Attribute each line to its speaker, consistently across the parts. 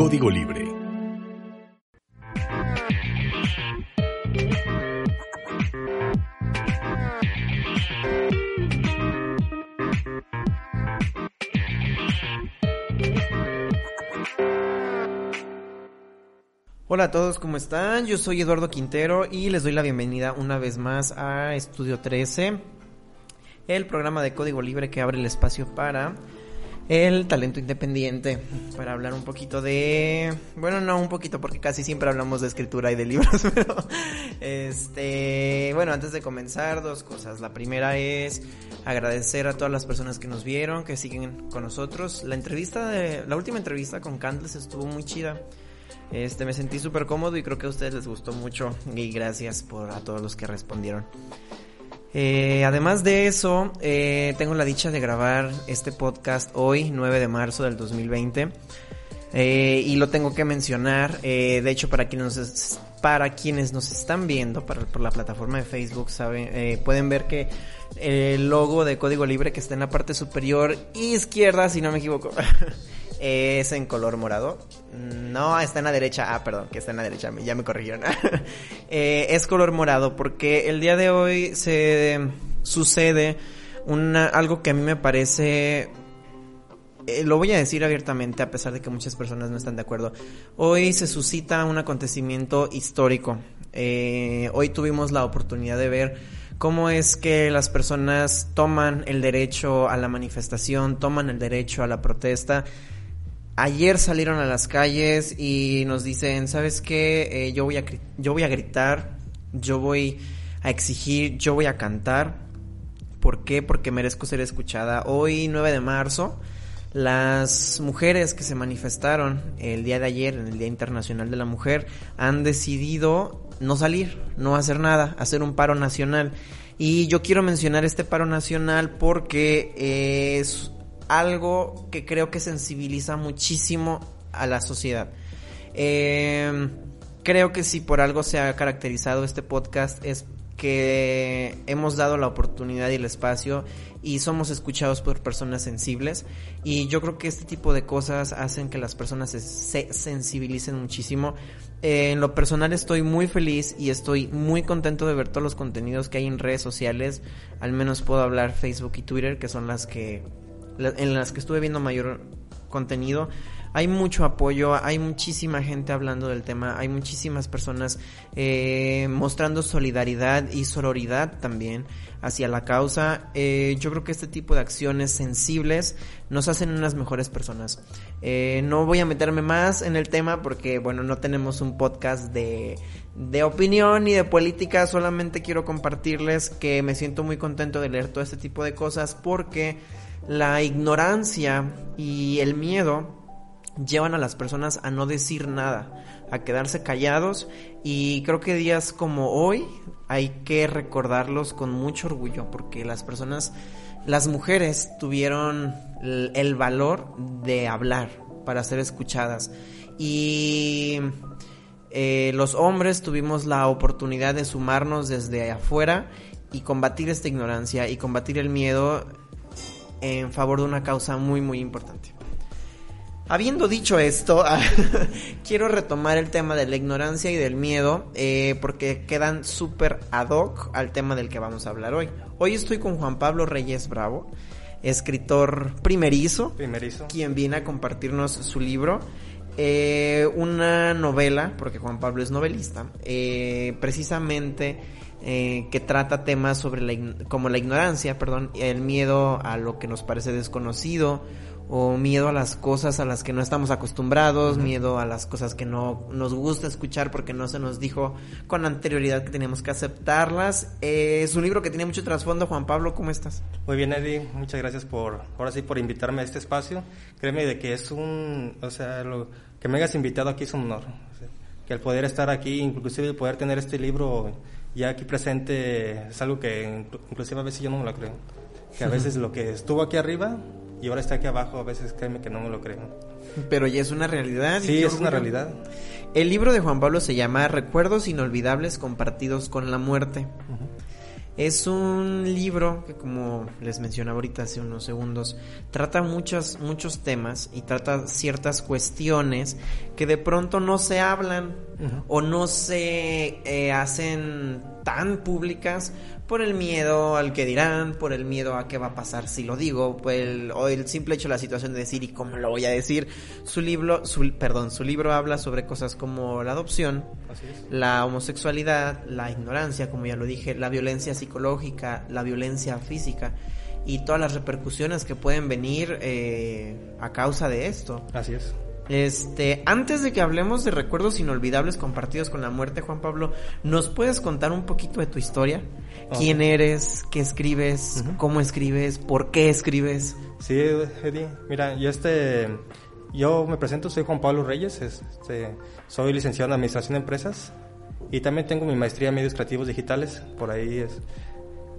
Speaker 1: Código Libre.
Speaker 2: Hola a todos, ¿cómo están? Yo soy Eduardo Quintero y les doy la bienvenida una vez más a Estudio 13, el programa de código libre que abre el espacio para el talento independiente, para hablar un poquito de, bueno, no un poquito porque casi siempre hablamos de escritura y de libros, pero este, bueno, antes de comenzar dos cosas. La primera es agradecer a todas las personas que nos vieron, que siguen con nosotros. La entrevista de la última entrevista con Candles estuvo muy chida. Este, me sentí súper cómodo y creo que a ustedes les gustó mucho y gracias por a todos los que respondieron. Eh, además de eso, eh, tengo la dicha de grabar este podcast hoy, 9 de marzo del 2020. Eh, y lo tengo que mencionar, de hecho para quienes, para quienes nos están viendo por la plataforma de Facebook, saben, pueden ver que el logo de Código Libre que está en la parte superior izquierda, si no me equivoco, es en color morado. No, está en la derecha. Ah, perdón, que está en la derecha. Ya me corrigieron. eh, es color morado porque el día de hoy se sucede una, algo que a mí me parece... Eh, lo voy a decir abiertamente a pesar de que muchas personas no están de acuerdo. Hoy se suscita un acontecimiento histórico. Eh, hoy tuvimos la oportunidad de ver cómo es que las personas toman el derecho a la manifestación, toman el derecho a la protesta ayer salieron a las calles y nos dicen, ¿sabes qué? Eh, yo, voy a, yo voy a gritar, yo voy a exigir, yo voy a cantar. ¿Por qué? Porque merezco ser escuchada. Hoy, 9 de marzo, las mujeres que se manifestaron el día de ayer, en el Día Internacional de la Mujer, han decidido no salir, no hacer nada, hacer un paro nacional. Y yo quiero mencionar este paro nacional porque es algo que creo que sensibiliza muchísimo a la sociedad. Em, creo que si por algo se ha caracterizado este podcast es que hemos dado la oportunidad y el espacio y somos escuchados por personas sensibles y yo creo que este tipo de cosas hacen que las personas se sensibilicen muchísimo. en lo personal estoy muy feliz y estoy muy contento de ver todos los contenidos que hay en redes sociales, al menos puedo hablar Facebook y Twitter que son las que en las que estuve viendo mayor contenido, hay mucho apoyo, hay muchísima gente hablando del tema, hay muchísimas personas eh, mostrando solidaridad y sororidad también hacia la causa. Eh, yo creo que este tipo de acciones sensibles nos hacen unas mejores personas. Eh, no voy a meterme más en el tema porque, bueno, no tenemos un podcast de, de opinión ni de política, solamente quiero compartirles que me siento muy contento de leer todo este tipo de cosas porque la ignorancia y el miedo llevan a las personas a no decir nada, a quedarse callados. Y creo que días como hoy hay que recordarlos con mucho orgullo porque las personas, las mujeres tuvieron el, valor de hablar para ser escuchadas. Y eh, los hombres tuvimos la oportunidad de sumarnos desde afuera y combatir esta ignorancia y combatir el miedo en favor de una causa muy muy importante. Habiendo dicho esto, quiero retomar el tema de la ignorancia y del miedo eh, porque quedan súper ad hoc al tema del que vamos a hablar hoy. Hoy estoy con Juan Pablo Reyes Bravo, escritor primerizo,
Speaker 3: primerizo.
Speaker 2: quien viene a compartirnos su libro. Eh, una novela, porque Juan Pablo es novelista, eh, precisamente eh, que trata temas sobre la, como la ignorancia, perdón, el miedo a lo que nos parece desconocido o miedo a las cosas a las que no estamos acostumbrados, miedo a las cosas que no nos gusta escuchar porque no se nos dijo con anterioridad que teníamos que aceptarlas. Eh, es un libro que tiene mucho trasfondo. Juan Pablo, ¿cómo estás?
Speaker 3: Muy bien, Eddie. Muchas gracias por, ahora sí, por invitarme a este espacio. Créeme de que es un, o sea, lo, que me hayas invitado aquí es un honor. que el poder estar aquí, inclusive el poder tener este libro ya aquí presente es algo que inclusive a veces yo no me lo creo. Que a veces lo que estuvo aquí arriba y ahora está aquí abajo, a veces créeme que no me lo creo.
Speaker 2: Pero ya es una realidad.
Speaker 3: Sí, es una realidad.
Speaker 2: El libro de Juan Pablo se llama Recuerdos inolvidables compartidos con la muerte. Es un libro que, como les mencionaba ahorita hace unos segundos, trata muchos, muchos temas y trata ciertas cuestiones que de pronto no se hablan o no se eh, hacen tan públicas por el miedo al que dirán, por el miedo a qué va a pasar si lo digo, por el, o el simple hecho de la situación de decir y cómo lo voy a decir. Su libro, su, perdón, su libro habla sobre cosas como la adopción, la homosexualidad, la ignorancia, como ya lo dije, la violencia psicológica, la violencia física y todas las repercusiones que pueden venir eh, a causa de esto.
Speaker 3: Así es.
Speaker 2: Este, antes de que hablemos de recuerdos inolvidables compartidos con la muerte, Juan Pablo, ¿nos puedes contar un poquito de tu historia? ¿Quién eres? ¿Qué escribes? ¿Cómo escribes? ¿Por qué escribes?
Speaker 3: Sí, Eddie. Mira, yo este, yo me presento, soy Juan Pablo Reyes, este, soy licenciado en Administración de Empresas y también tengo mi maestría en Medios Creativos Digitales. Por ahí es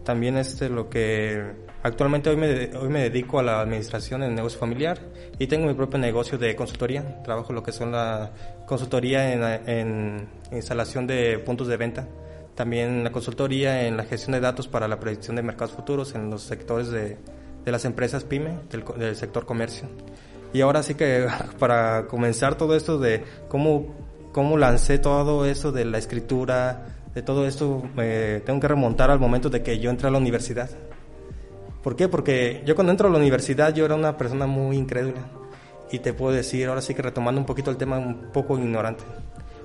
Speaker 3: también este lo que actualmente hoy me, hoy me dedico a la administración en negocio familiar y tengo mi propio negocio de consultoría. Trabajo lo que son la consultoría en, en instalación de puntos de venta. También la consultoría en la gestión de datos para la predicción de mercados futuros en los sectores de, de las empresas PYME, del, del sector comercio. Y ahora sí que para comenzar todo esto de cómo, cómo lancé todo eso de la escritura, de todo esto me tengo que remontar al momento de que yo entré a la universidad. ¿Por qué? Porque yo cuando entro a la universidad yo era una persona muy incrédula. Y te puedo decir, ahora sí que retomando un poquito el tema, un poco ignorante.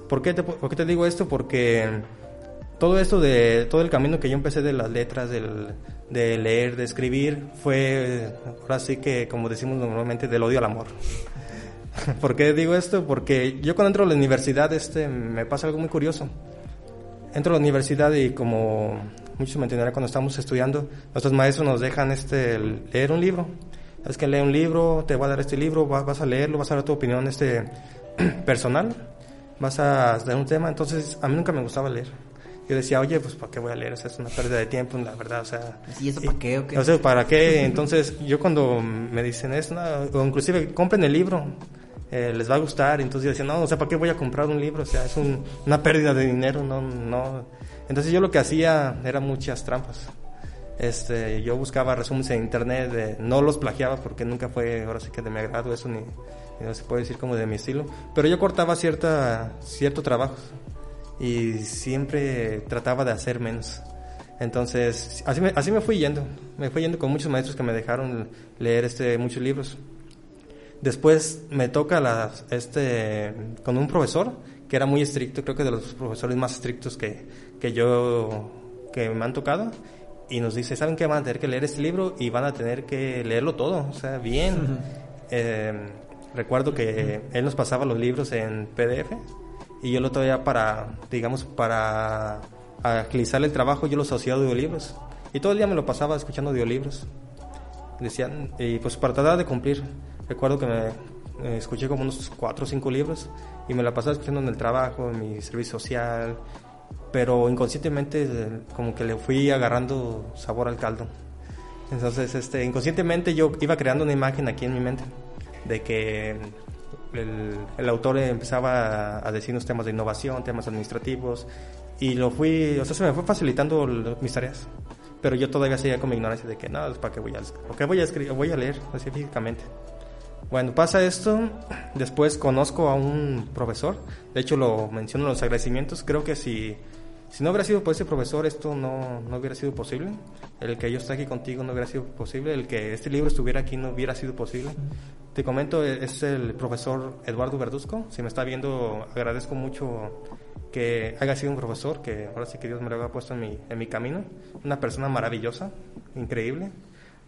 Speaker 3: ¿Por qué te, por qué te digo esto? Porque todo esto de, todo el camino que yo empecé de las letras, del, de leer, de escribir, fue ahora sí que, como decimos normalmente, del odio al amor. ¿Por qué digo esto? Porque yo cuando entro a la universidad este, me pasa algo muy curioso entro a la universidad y como muchos me entenderán cuando estamos estudiando, nuestros maestros nos dejan este, leer un libro. Es que lee un libro, te va a dar este libro, vas, a leerlo, vas a dar tu opinión este, personal, vas a dar un tema. Entonces, a mí nunca me gustaba leer. Yo decía, oye, pues ¿para qué voy a leer? O sea, es una pérdida de tiempo, la verdad, o sea...
Speaker 2: ¿Y eso para qué?
Speaker 3: O sea, ¿para qué? Entonces, yo cuando me dicen eso, o inclusive compren el libro, eh, les va a gustar. Entonces yo decía, no, o sea, ¿para qué voy a comprar un libro? O sea, es una pérdida de dinero, no, no. Entonces yo lo que hacía era muchas trampas. Este, yo buscaba resúmenes en internet, no los plagiaba porque nunca fue, ahora sí que de mi agrado eso, ni, no se puede decir como de mi estilo, pero yo cortaba cierta, cierto trabajo y siempre trataba de hacer menos. Entonces, así me, así me fui yendo, me fui yendo con muchos maestros que me dejaron leer este, muchos libros. Después me toca la, este, con un profesor que era muy estricto, creo que de los profesores más estrictos que, que yo, que me han tocado, y nos dice, ¿saben qué? Van a tener que leer este libro y van a tener que leerlo todo, o sea, bien. Eh, recuerdo que él nos pasaba los libros en PDF y yo lo traía para, digamos, para agilizar el trabajo, yo los hacía audiolibros. Y todo el día me lo pasaba escuchando audiolibros. Decían, y pues para tratar de cumplir. Recuerdo que me escuché como unos cuatro o cinco libros y me la pasaba escuchando en el trabajo, en mi servicio social, pero inconscientemente como que le fui agarrando sabor al caldo. Entonces, este, inconscientemente yo iba creando una imagen aquí en mi mente de que el, el autor empezaba a, decirnos temas de innovación, temas administrativos, y lo fui, o sea, se me fue facilitando mis tareas. Pero yo todavía seguía con mi ignorancia de que, no, ¿para qué voy a, ¿para qué voy a escribir? Voy a leer, así físicamente. Bueno, pasa esto, después conozco a un profesor, de hecho lo menciono en los agradecimientos, creo que si, si no hubiera sido por ese profesor esto no, no hubiera sido posible, el que yo esté aquí contigo no hubiera sido posible, el que este libro estuviera aquí no hubiera sido posible. Te comento, es el profesor Eduardo Verduzco, si me está viendo agradezco mucho que haya sido un profesor, que ahora sí que Dios me lo haya puesto en mi, en mi camino, una persona maravillosa, increíble.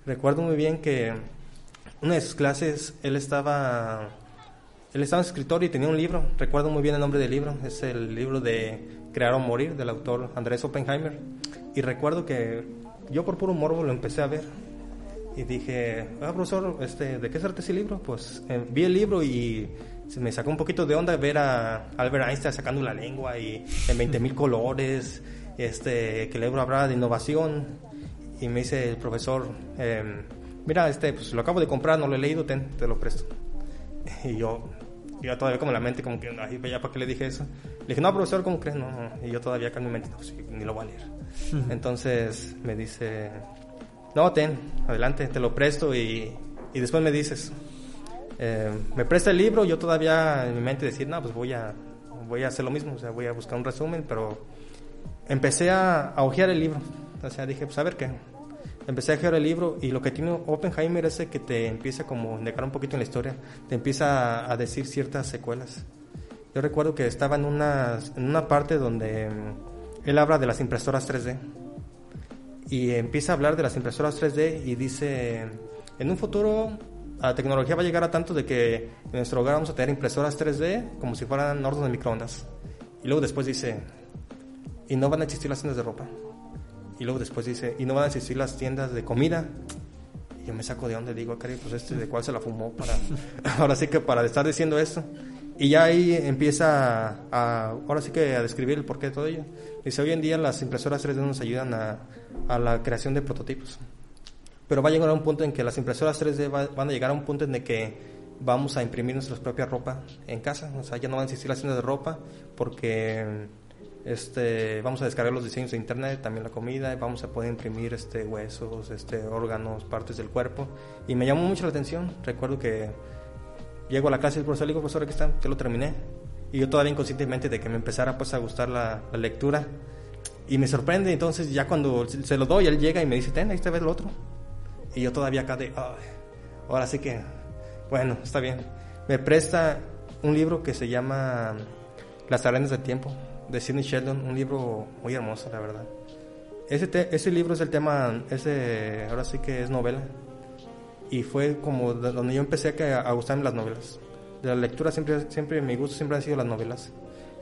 Speaker 3: Recuerdo muy bien que una de sus clases, él estaba, él estaba en su escritorio y tenía un libro, recuerdo muy bien el nombre del libro, es el libro de Crear o Morir del autor Andrés Oppenheimer. Y recuerdo que yo por puro morbo lo empecé a ver y dije, ah, profesor, este, ¿de qué trata ese libro? Pues eh, vi el libro y se me sacó un poquito de onda ver a Albert Einstein sacando la lengua y en 20 mil colores, este, que el libro hablaba de innovación. Y me dice el profesor, eh, mira, este, pues lo acabo de comprar, no lo he leído, ten, te lo presto. Y yo, yo todavía como en la mente, como que, ay, ya, ¿para qué le dije eso? Le dije, no, profesor, ¿cómo crees? No, no. Y yo todavía acá en mi mente, no, sí, ni lo voy a leer. Entonces me dice, no, ten, adelante, te lo presto y, y después me dices, eh, me presta el libro, yo todavía en mi mente decir, no, pues voy a, voy a hacer lo mismo, o sea, voy a buscar un resumen, pero empecé a, a hojear el libro. O sea, dije, pues a ver qué. Empecé a hojear el libro y lo que tiene Oppenheimer es que te empieza como negar un poquito en la historia, te empieza a, a decir ciertas secuelas. Yo recuerdo que estaba en una, en una parte donde mm, él habla de las impresoras 3D y empieza a hablar de las impresoras 3D y dice, en un futuro la tecnología va a llegar a tanto de que en nuestro hogar vamos a tener impresoras 3D como si fueran hornos de microondas. Y luego después dice, y no van a existir las tiendas de ropa. Y luego después dice, y no van a existir las tiendas de comida. Y yo me saco de donde digo, cari, pues este de cuál se la fumó para, ahora sí que para estar diciendo esto. Y ya ahí empieza a, ahora sí que a describir el porqué de todo ello. Dice, hoy en día las impresoras 3D nos ayudan a, a la creación de prototipos. Pero va a llegar a un punto en que las impresoras 3D va- van a llegar a un punto en el que vamos a imprimir nuestra propia ropa en casa. O sea, ya no van a existir las tiendas de ropa porque este, vamos a descargar los diseños de internet, también la comida, vamos a poder imprimir este, huesos, este, órganos, partes del cuerpo. Y me llamó mucho la atención. Recuerdo que llego a la clase del profesor, le digo, profesor, aquí está, te lo terminé. Y yo todavía inconscientemente de que me empezara pues a gustar la, la lectura. Y me sorprende, entonces ya cuando se lo doy, él llega y me dice, ten, ahí está ves el otro. Y yo todavía acá de, "Ay, ahora sí que, bueno, está bien. Me presta un libro que se llama Las arenas del tiempo, de Sidney Sheldon, un libro muy hermoso, la verdad. Ese, te- ese libro es el tema, ese, ahora sí que es novela. Y fue como de- donde yo empecé a, a gustarme las novelas. De la lectura siempre, siempre, mi gusto siempre han sido las novelas.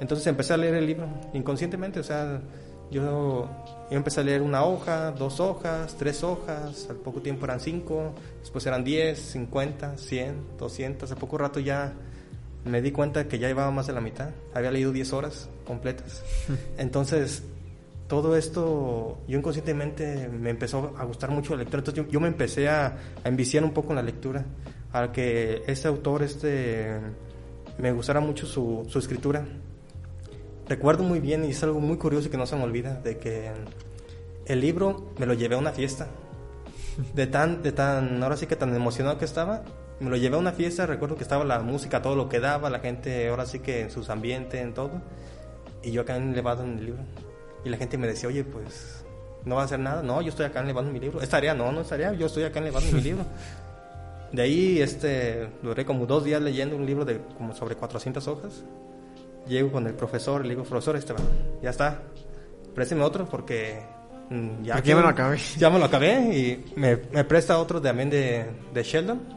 Speaker 3: Entonces empecé a leer el libro, inconscientemente, o sea, yo, yo empecé a leer una hoja, dos hojas, tres hojas, al poco tiempo eran cinco, después eran diez, cincuenta, cien, doscientas, a poco rato ya me di cuenta que ya llevaba más de la mitad, había leído diez horas completas. Entonces, todo esto, yo inconscientemente me empezó a gustar mucho la lectura, entonces yo, yo me empecé a, a enviciar un poco en la lectura, a que este autor, este, me gustara mucho su, su escritura. Recuerdo muy bien, y es algo muy curioso que no se me olvida, de que el libro me lo llevé a una fiesta. De tan, de tan, ahora sí que tan emocionado que estaba, me lo llevé a una fiesta, recuerdo que estaba la música, todo lo que daba, la gente ahora sí que en sus ambientes, en todo, y yo acá elevado en el libro. Y la gente me decía, oye, pues, ¿no va a hacer nada? No, yo estoy acá elevando mi libro. ¿Es tarea? No, no es tarea, yo estoy acá elevando mi libro. De ahí, este, duré como dos días leyendo un libro de como sobre 400 hojas. Llego con el profesor, le digo, profesor, este va, ya está, présteme otro porque mm, ya,
Speaker 2: Porque ya me lo acabé.
Speaker 3: Ya me lo acabé y me, me presta otro también de, de Sheldon.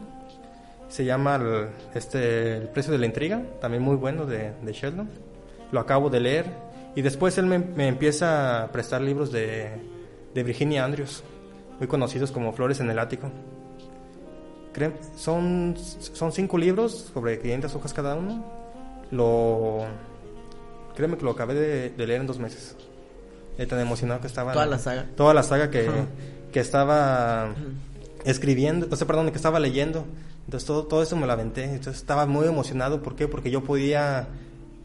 Speaker 3: Se llama el, este, El precio de la intriga, también muy bueno de, de Sheldon. Lo acabo de leer y después él me, me empieza a prestar libros de, de Virginia Andrews, muy conocidos como Flores en el Ático. Creo- son, son cinco libros sobre 500 hojas cada uno. Lo, créeme que lo acabé de, de leer en dos meses. De tan emocionado que estaba.
Speaker 2: Toda la saga.
Speaker 3: Toda la saga que,
Speaker 2: Ajá.
Speaker 3: que estaba escribiendo, o sea, perdón, que estaba leyendo. Entonces todo, todo eso me lo aventé. Entonces estaba muy emocionado. ¿Por qué? Porque yo podía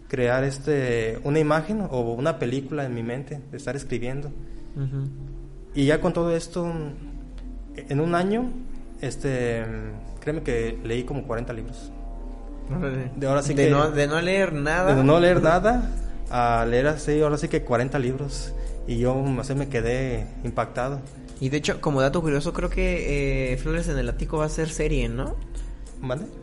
Speaker 3: crear este una imagen o una película en mi mente de estar escribiendo. Y ya con todo esto, en un año, este, créeme que leí como 40 libros. De ahora sí
Speaker 2: de
Speaker 3: que-
Speaker 2: no, de no leer nada.
Speaker 3: De no leer nada a leer así, ahora sí que 40 libros. Y yo así me quedé impactado.
Speaker 2: Y de hecho, como dato curioso, creo que eh, Flores en el Ático va a ser serie, ¿no?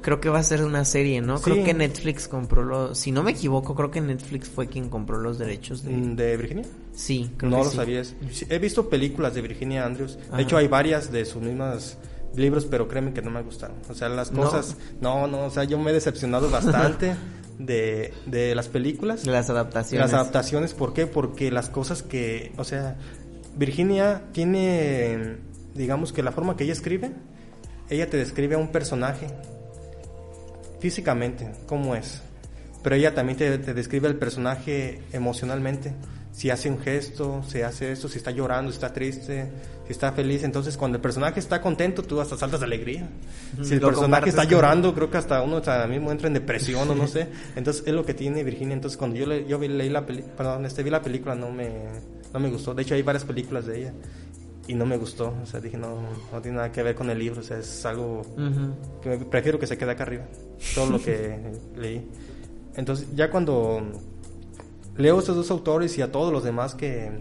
Speaker 2: Creo que va a ser una serie, ¿no?
Speaker 3: Sí.
Speaker 2: Creo que Netflix compró los... Si no me equivoco, creo que Netflix fue quien compró los derechos de...
Speaker 3: Mm, ¿De Virginia?
Speaker 2: Sí, creo
Speaker 3: no
Speaker 2: que
Speaker 3: lo
Speaker 2: sí.
Speaker 3: sabías. He visto películas de Virginia Andrews. De hecho, hay varias de sus mismas libros, pero créeme que no me gustaron. O sea, las
Speaker 2: ¿No?
Speaker 3: cosas... No, no, o sea, yo me he decepcionado bastante de, de las películas.
Speaker 2: De las adaptaciones.
Speaker 3: Las adaptaciones, ¿por qué? Porque las cosas que, o sea, Virginia tiene, digamos que la forma que ella escribe, ella te describe a un personaje físicamente, cómo es, pero ella también te, te describe al personaje emocionalmente. si hace un gesto, si hace esto, si está llorando, si está triste, si está feliz. Entonces, cuando el personaje está contento, tú hasta saltas de alegría. Si el personaje está llorando, creo que hasta uno hasta mismo entra en depresión o no sé. Entonces, es lo que tiene Virginia. Entonces, cuando yo, le, yo vi, leí la película, perdón, este, vi la película, no me, no me gustó. De hecho, hay varias películas de ella y no me gustó. O sea, dije, no, no tiene nada que ver con el libro. O sea, es algo que prefiero que se quede acá arriba. Todo lo que leí. Entonces, ya cuando leo a estos dos autores y a todos los demás que,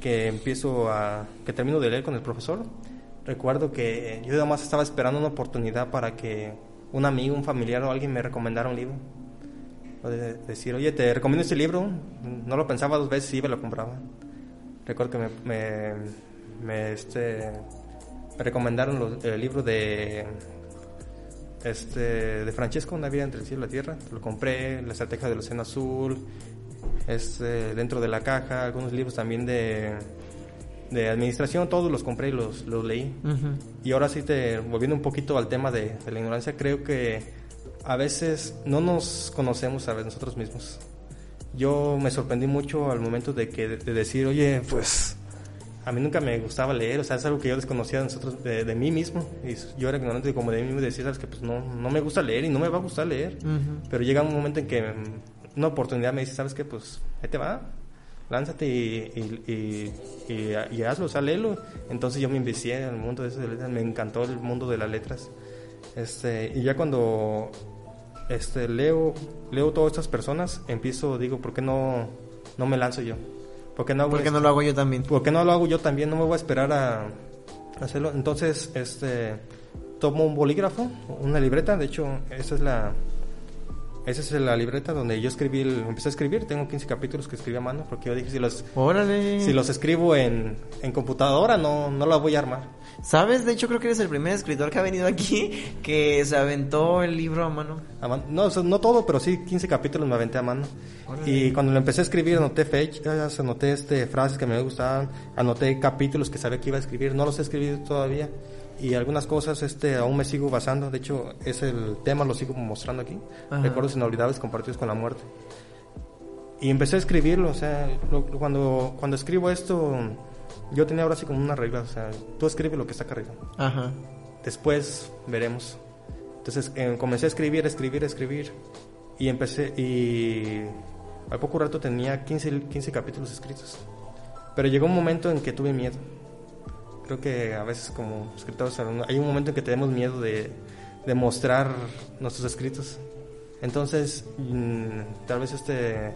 Speaker 3: que empiezo a. que termino de leer con el profesor, recuerdo que yo además estaba esperando una oportunidad para que un amigo, un familiar o alguien me recomendara un libro. O de decir, oye, te recomiendo este libro. No lo pensaba dos veces y y lo compraba. Recuerdo que me, me, este, me recomendaron el libro de este de Francesco, Una vida entre el cielo y la tierra. Lo compré, La estrategia del océano azul, este, dentro de la caja, algunos libros también de, de administración, todos los compré y los, los leí. Y ahora sí, te, volviendo un poquito al tema de, la ignorancia, creo que a veces no nos conocemos a nosotros mismos. Yo me sorprendí mucho al momento de, que, de decir, oye, pues a mí nunca me gustaba leer, o sea, es algo que yo desconocía de, nosotros, de, mí mismo. Y yo era ignorante como de mí mismo y decía, sabes que pues no, no me gusta leer y no me va a gustar leer. Pero llega un momento en que una oportunidad me dice, ¿sabes qué? Pues ahí te va, lánzate y, y, hazlo, o sea, léelo. Entonces yo me invicié en el mundo de esas letras, me encantó el mundo de las letras. Este, y ya cuando este, leo, leo todas estas personas, empiezo, digo, ¿por qué no, no me lanzo yo? ¿Por qué no,
Speaker 2: no lo hago yo también?
Speaker 3: ¿Por qué no lo hago yo también? No me voy a esperar a hacerlo. Entonces, este, tomo un bolígrafo, una libreta, de hecho, esa es la, esa es la libreta donde yo escribí, empecé a escribir. Tengo 15 capítulos que escribí a mano porque yo dije, si los, Si los escribo en, en computadora, no, no la voy a armar.
Speaker 2: ¿Sabes? De hecho, creo que eres el primer escritor que ha venido aquí que se aventó el libro a mano.
Speaker 3: No, no todo, pero sí 15 capítulos me aventé a mano. Y cuando lo empecé a escribir, anoté fechas, anoté este, frases que me gustaban, anoté capítulos que sabía que iba a escribir. No los he escrito todavía y algunas cosas este aún me sigo basando. De hecho, es el tema, lo sigo mostrando aquí. Recuerdos inolvidables compartidos con la muerte. Y empecé a escribirlo, o sea, cuando, cuando escribo esto, yo tenía ahora así como una regla, o sea, tú escribe lo que está acá arriba. Ajá. Después veremos. Entonces eh, comencé a escribir, escribir, escribir. Y empecé, y al poco rato tenía 15, 15 capítulos escritos. Pero llegó un momento en que tuve miedo creo que a veces como escritores hay un momento en que tenemos miedo de, de mostrar nuestros escritos. Entonces, mm, tal vez este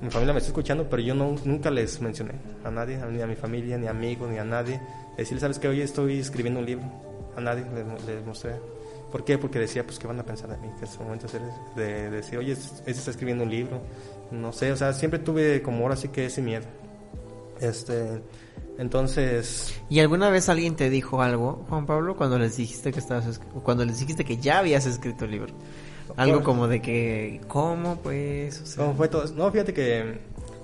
Speaker 3: mi familia me está escuchando, pero yo no, nunca les mencioné a nadie, ni a mi familia, ni a amigos, ni a nadie. Decirles, ¿sabes que Hoy estoy escribiendo un libro. A nadie les, mostré. ¿Por qué? Porque decía, pues, ¿qué van a pensar de mí? Que es el momento de, decir, oye, ese está escribiendo un libro. No sé, o sea, siempre tuve como ahora sí que ese miedo. Este, entonces.
Speaker 2: ¿Y alguna vez alguien te dijo algo, Juan Pablo, cuando les dijiste que estabas, cuando les dijiste que ya habías escrito el libro? Algo como de que, ¿cómo pues?
Speaker 3: ¿Cómo fue todo? No, fíjate que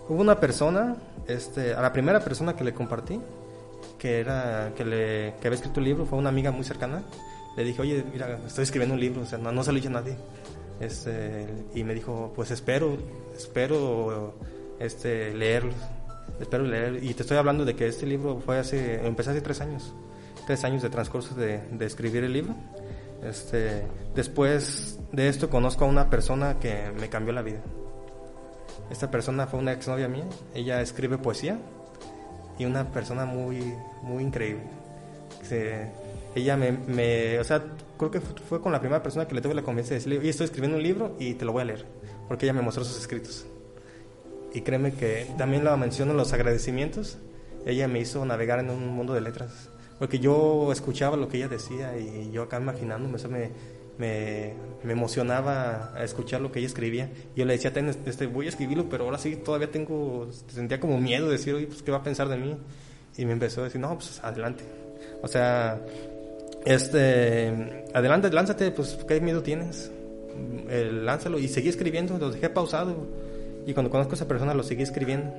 Speaker 3: hubo una persona, este, a la primera persona que le compartí, que era, que le, que había escrito el libro, fue una amiga muy cercana. Le dije, oye, mira, estoy escribiendo un libro, o sea, no, no se lo he dicho a nadie. Este, y me dijo, pues espero, espero, este, leerlo espero leer. Y te estoy hablando de que este libro fue hace, empecé hace tres años, tres años de transcurso de, de escribir el libro. Este, después de esto conozco a una persona que me cambió la vida. Esta persona fue una exnovia mía, ella escribe poesía y una persona muy, muy increíble. ella me, me, o sea, creo que fue con la primera persona que le tuve la confianza de decirle, oye, estoy escribiendo un libro y te lo voy a leer, porque ella me mostró sus escritos. Y créeme que también lo menciono en los agradecimientos. Ella me hizo navegar en un mundo de letras. Porque yo escuchaba lo que ella decía y yo acá imaginándome, eso me, me, me, emocionaba a escuchar lo que ella escribía. Y yo le decía, este, voy a escribirlo, pero ahora sí todavía tengo, sentía como miedo de decir, oye, pues, ¿qué va a pensar de mí? Y me empezó a decir, no, pues adelante. O sea, este, adelante, lánzate, pues, ¿qué miedo tienes? El, lánzalo y seguí escribiendo, lo dejé pausado y cuando conozco a esa persona lo seguí escribiendo.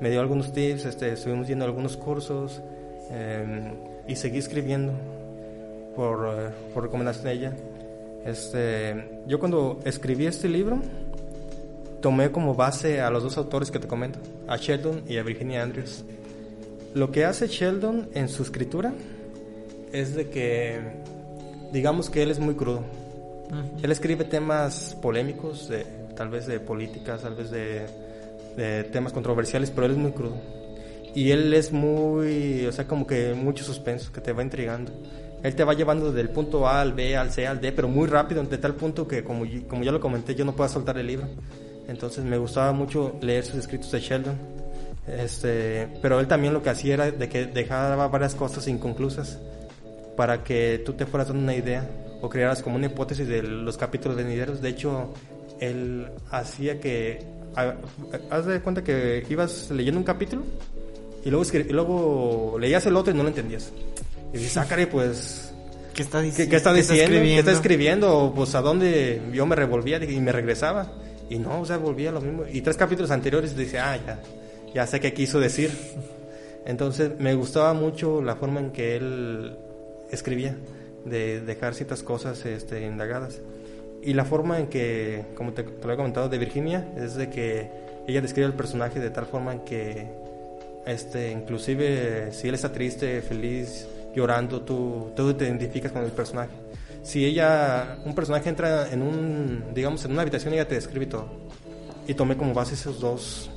Speaker 3: Me dio algunos tips, este, estuvimos yendo a algunos cursos em, y seguí escribiendo por, eh, por recomendación de ella. Este, yo cuando escribí este libro, tomé como base a los dos autores que te comento, a Sheldon y a Virginia Andrews. Lo que hace Sheldon en su escritura es de que, digamos que él es muy crudo. Él escribe temas polémicos, de, tal vez de políticas, tal vez de, de temas controversiales, pero él es muy crudo. Y él es muy, o sea, como que mucho suspenso, que te va intrigando. Él te va llevando del punto A al B, al C, al D, pero muy rápido, de tal punto que, como, como ya lo comenté, yo no puedo soltar el libro. Entonces me gustaba mucho leer sus escritos de Sheldon. Este, pero él también lo que hacía era de que dejaba varias cosas inconclusas para que tú te fueras dando una idea o crearas como una hipótesis de los capítulos venideros. De hecho, él hacía que... Haz de cuenta que ibas leyendo un capítulo y luego, y luego leías el otro y no lo entendías. Y dices, ah, pues...
Speaker 2: ¿Qué está,
Speaker 3: ¿Qué, ¿Qué está diciendo? ¿Qué está escribiendo? Pues a dónde yo me revolvía y me regresaba. Y no, o sea, volvía a lo mismo. Y tres capítulos anteriores dice, ah, ya, ya sé qué quiso decir. Entonces me gustaba mucho la forma en que él escribía, de dejar ciertas cosas este, indagadas. Y la forma en que, como te, lo he comentado de Virginia, es de que ella describe el personaje de tal forma en que, este, inclusive si él está triste, feliz, llorando, tú, tú te identificas con el personaje. Si ella, un personaje entra en un, digamos, en una habitación, ella te describe todo. Y tomé como base esos dos,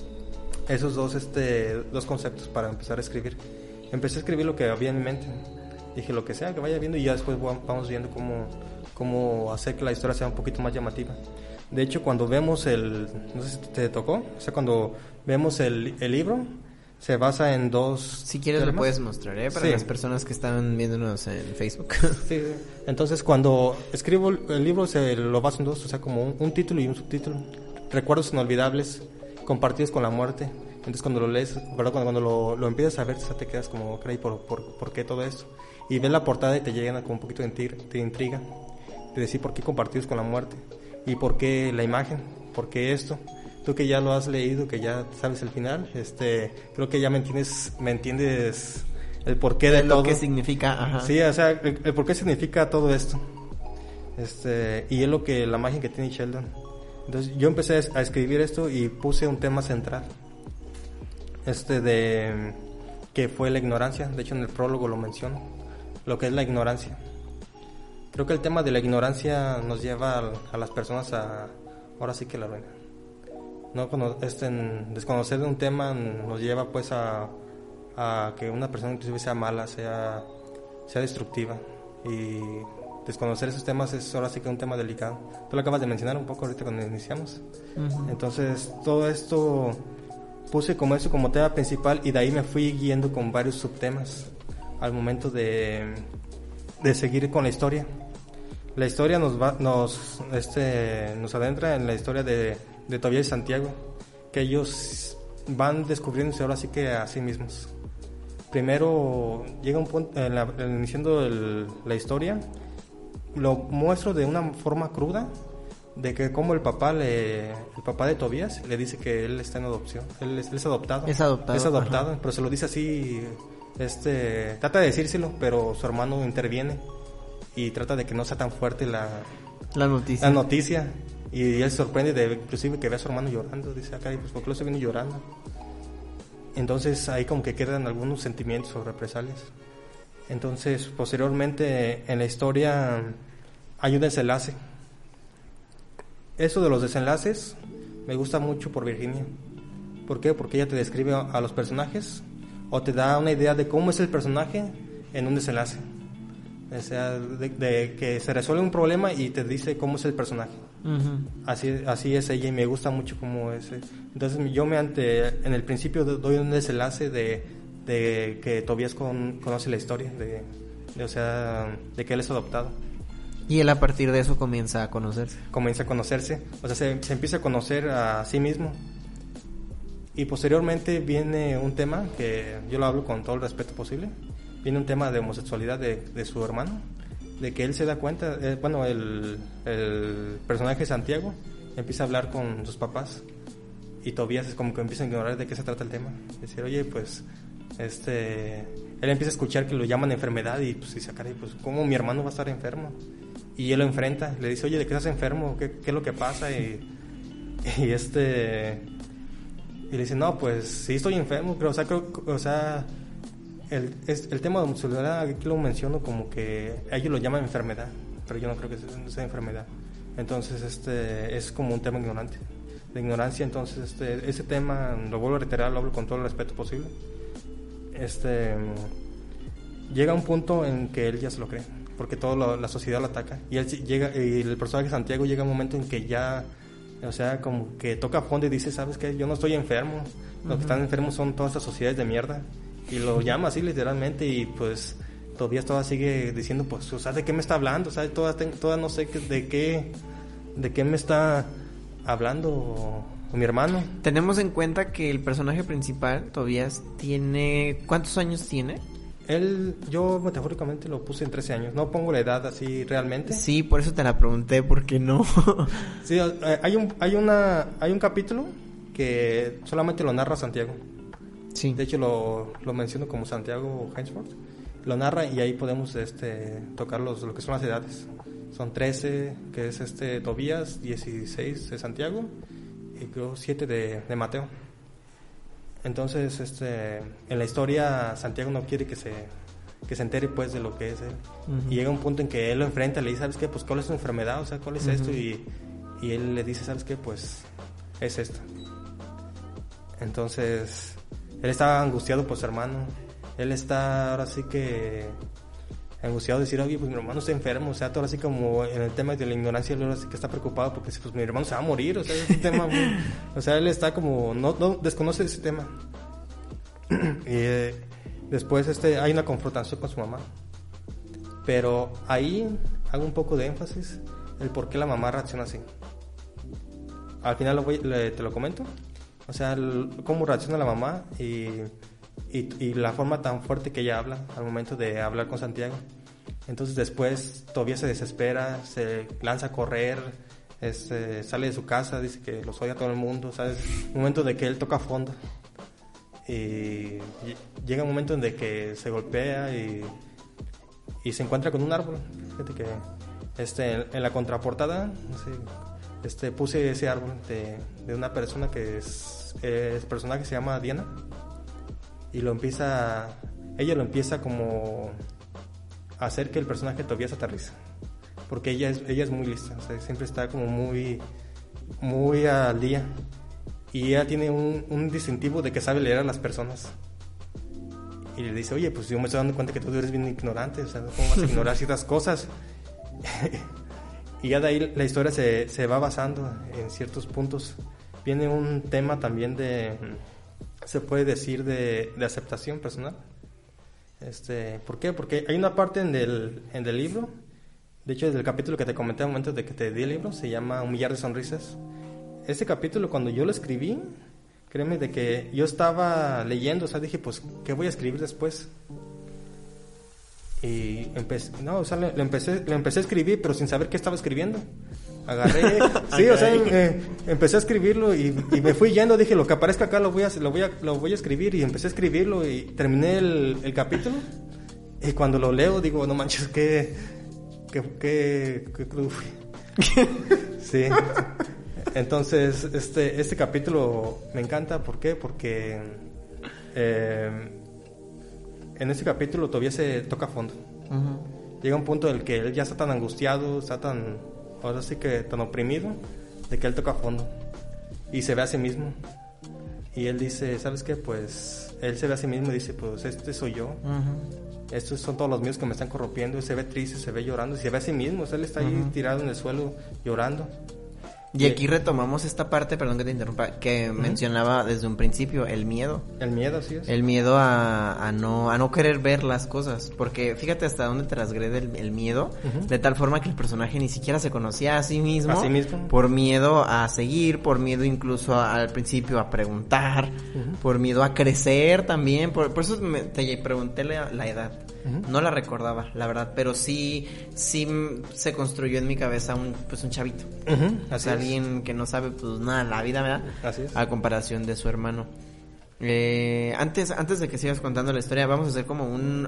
Speaker 3: esos dos, este, dos conceptos para empezar a escribir. Empecé a escribir lo que había en mi mente. Dije lo que sea, que vaya viendo y ya después vamos viendo cómo, cómo hacer que la historia sea un poquito más llamativa. De hecho, cuando vemos el, no sé si te tocó, o sea, cuando vemos el, el libro, se basa en dos.
Speaker 2: Si quieres lo puedes mostrar, ¿eh? Para las personas que están viéndonos en Facebook.
Speaker 3: Sí, Entonces, cuando escribo el libro, se lo baso en dos, o sea, como un, título y un subtítulo. Recuerdos inolvidables, compartidos con la muerte. Entonces, cuando lo lees, ¿verdad? Cuando, cuando lo, lo, empiezas a ver, te quedas como, ¿por, por, por qué todo esto? Y ves la portada y te llegan como un poquito de intriga, de de decir por qué compartidos con la muerte y por qué la imagen, por qué esto tú que ya lo has leído, que ya sabes el final, este, creo que ya me entiendes, me entiendes el porqué de, todo.
Speaker 2: Lo que significa, ajá.
Speaker 3: Sí, o sea, el, el porqué significa todo esto. Este, y es lo que la magia que tiene Sheldon. Entonces, yo empecé a escribir esto y puse un tema central. Este de que fue la ignorancia, de hecho en el prólogo lo menciono, lo que es la ignorancia. Creo que el tema de la ignorancia nos lleva a, a las personas a ahora sí que la ruina no este, desconocer de un tema nos lleva pues a, a, que una persona inclusive sea mala, sea, sea destructiva y desconocer esos temas es ahora sí que un tema delicado. Tú lo acabas de mencionar un poco ahorita cuando iniciamos. Entonces todo esto puse como eso como tema principal y de ahí me fui guiando con varios subtemas al momento de, de seguir con la historia. La historia nos va, nos, este, nos adentra en la historia de de Tobias y Santiago, que ellos van descubriéndose ahora sí que a sí mismos. Primero llega un punto, iniciando la historia, lo muestro de una forma cruda, de que como el papá le, el papá de Tobías le dice que él está en adopción, él es, adoptado.
Speaker 2: Es adoptado.
Speaker 3: Es adoptado, pero se lo dice así, este, trata de decírselo, pero su hermano interviene y trata de que no sea tan fuerte la,
Speaker 2: la noticia.
Speaker 3: La noticia. Y él se sorprende de inclusive que ve a su hermano llorando. Dice, acá, pues ¿por qué lo se viene llorando? Entonces ahí como que quedan algunos sentimientos o represalias. Entonces, posteriormente en la historia hay un desenlace. Eso de los desenlaces me gusta mucho por Virginia. ¿Por qué? Porque ella te describe a los personajes o te da una idea de cómo es el personaje en un desenlace. O sea, de, que se resuelve un problema y te dice cómo es el personaje. así, así es ella y me gusta mucho cómo es. Entonces yo me ante, en el principio doy un desenlace de, de que Tobias conoce la historia, de, o sea, de que él es adoptado.
Speaker 2: Y él a partir de eso comienza a conocerse.
Speaker 3: Comienza a conocerse, o sea, se, se empieza a conocer a sí mismo. Y posteriormente viene un tema que yo lo hablo con todo el respeto posible, viene un tema de homosexualidad de, su hermano, de que él se da cuenta, eh, bueno, el, el, personaje Santiago empieza a hablar con sus papás y Tobías es como que empieza a ignorar de qué se trata el tema. Decir, oye, pues, este, él empieza a escuchar que lo llaman enfermedad y pues dice, caray, pues, ¿cómo mi hermano va a estar enfermo? Y él lo enfrenta, le dice, oye, ¿de qué estás enfermo? ¿Qué, qué es lo que pasa? Y, Y este... Y le dice, no, pues sí estoy enfermo, pero o sea, creo, o sea, el, es, el tema de homosexualidad aquí lo menciono como que ellos lo llaman enfermedad, pero yo no creo que sea enfermedad. Entonces, este es como un tema ignorante, de ignorancia. Entonces, este, ese tema, lo vuelvo a reiterar, lo hablo con todo el respeto posible. Este, llega un punto en que él ya se lo cree, porque toda la sociedad lo ataca. Y él llega, y el personaje Santiago llega un momento en que ya o sea, como que toca a fondo y dice, ¿sabes qué? Yo no estoy enfermo. Los que están enfermos son todas estas sociedades de mierda. Y lo llama así literalmente y pues todavía todavía sigue diciendo, pues, o sea, ¿de qué me está hablando? O sea, todas, no sé de qué, de qué me está hablando mi hermano.
Speaker 2: Tenemos en cuenta que el personaje principal, Tobías, tiene... ¿Cuántos años tiene?
Speaker 3: Él, yo metafóricamente lo puse en 13 años. No pongo la edad así realmente.
Speaker 2: Sí, por eso te la pregunté, porque no.
Speaker 3: sí, eh, hay un, hay una, hay un capítulo que solamente lo narra Santiago. Sí. De hecho, lo, lo menciono como Santiago Hainsford. Lo narra y ahí podemos este, tocar los, lo que son las edades. Son 13, que es este Tobías, 16 de Santiago y creo 7 de, de Mateo. Entonces, este, en la historia, Santiago no quiere que se, que se entere pues de lo que es él. Y llega un punto en que él lo enfrenta, le dice, ¿sabes qué? Pues, ¿cuál es tu enfermedad? O sea, ¿cuál es esto? Y, y él le dice, ¿sabes qué? Pues, es esto. Entonces, él está angustiado por su hermano. Él está ahora sí que angustiado de decir, oye, pues mi hermano está enfermo, o sea, todo así como en el tema de la ignorancia, él ahora sí que está preocupado porque pues mi hermano se va a morir, o sea, es un tema o sea, él está como, no, no desconoce ese tema. y eh, después este, hay una confrontación con su mamá, pero ahí hago un poco de énfasis el por qué la mamá reacciona así. Al final lo voy, te lo comento, o sea, cómo reacciona la mamá y y, la forma tan fuerte que ella habla al momento de hablar con Santiago. Entonces después todavía se desespera, se lanza a correr, este, sale de su casa, dice que los odia todo el mundo, ¿sabes? Un momento de que él toca fondo. Y llega un momento en de que se golpea y, y se encuentra con un árbol. Fíjate que este, en, la contraportada este, puse ese árbol de, de una persona que es, es personaje que se llama Diana y lo empieza, ella lo empieza como a hacer que el personaje todavía se aterriza, porque ella es, ella es muy lista, siempre está como muy, muy al día y ella tiene un, un distintivo de que sabe leer a las personas. Y le dice, oye, pues yo me estoy dando cuenta que tú eres bien ignorante, o sea, ¿cómo vas a ignorar ciertas cosas? y ya de ahí la historia se, se va basando en ciertos puntos. Viene un tema también de se puede decir de, aceptación personal. Este, ¿Por qué? Porque hay una parte en el, en el libro, de hecho, desde el capítulo que te comenté al momento de que te di el libro, se llama Un millar de sonrisas. Ese capítulo, cuando yo lo escribí, créeme de que yo estaba leyendo, o sea, dije, pues, ¿qué voy a escribir después? Y empecé, no, o sea, le, empecé, le empecé a escribir, pero sin saber qué estaba escribiendo. Agarré, sí, o sea, eh, empecé a escribirlo y, me fui yendo, dije, lo que aparezca acá lo voy a, lo voy a, lo voy a escribir y empecé a escribirlo y terminé el, capítulo y cuando lo leo digo, no manches, qué, qué, qué, qué crudo sí. Entonces, este, este capítulo me encanta, ¿por qué? Porque eh, en este capítulo todavía se toca a fondo. Llega un punto en el que él ya está tan angustiado, está tan, ahora sí que tan oprimido, de que él toca a fondo. Y se ve a sí mismo. Y él dice, ¿sabes qué? Pues él se ve a sí mismo y dice, pues este soy yo. Estos son todos los míos que me están corrompiendo. Y se ve triste, se ve llorando. Y se ve a sí mismo. él está ahí tirado en el suelo llorando.
Speaker 2: Y aquí retomamos esta parte, perdón que te interrumpa, que mencionaba desde un principio, el miedo.
Speaker 3: El miedo, sí es.
Speaker 2: El miedo a, no, a no querer ver las cosas, porque fíjate hasta dónde transgrede el, el miedo, de tal forma que el personaje ni siquiera se conocía a sí mismo,
Speaker 3: a mismo.
Speaker 2: por miedo a seguir, por miedo incluso al principio a preguntar, por miedo a crecer también, por, eso te pregunté la edad. No la recordaba, la verdad, pero sí, sí se construyó en mi cabeza un, pues un chavito. alguien que no sabe pues nada la vida, ¿verdad? A comparación de su hermano. Eh, antes, antes de que sigas contando la historia, vamos a hacer como un,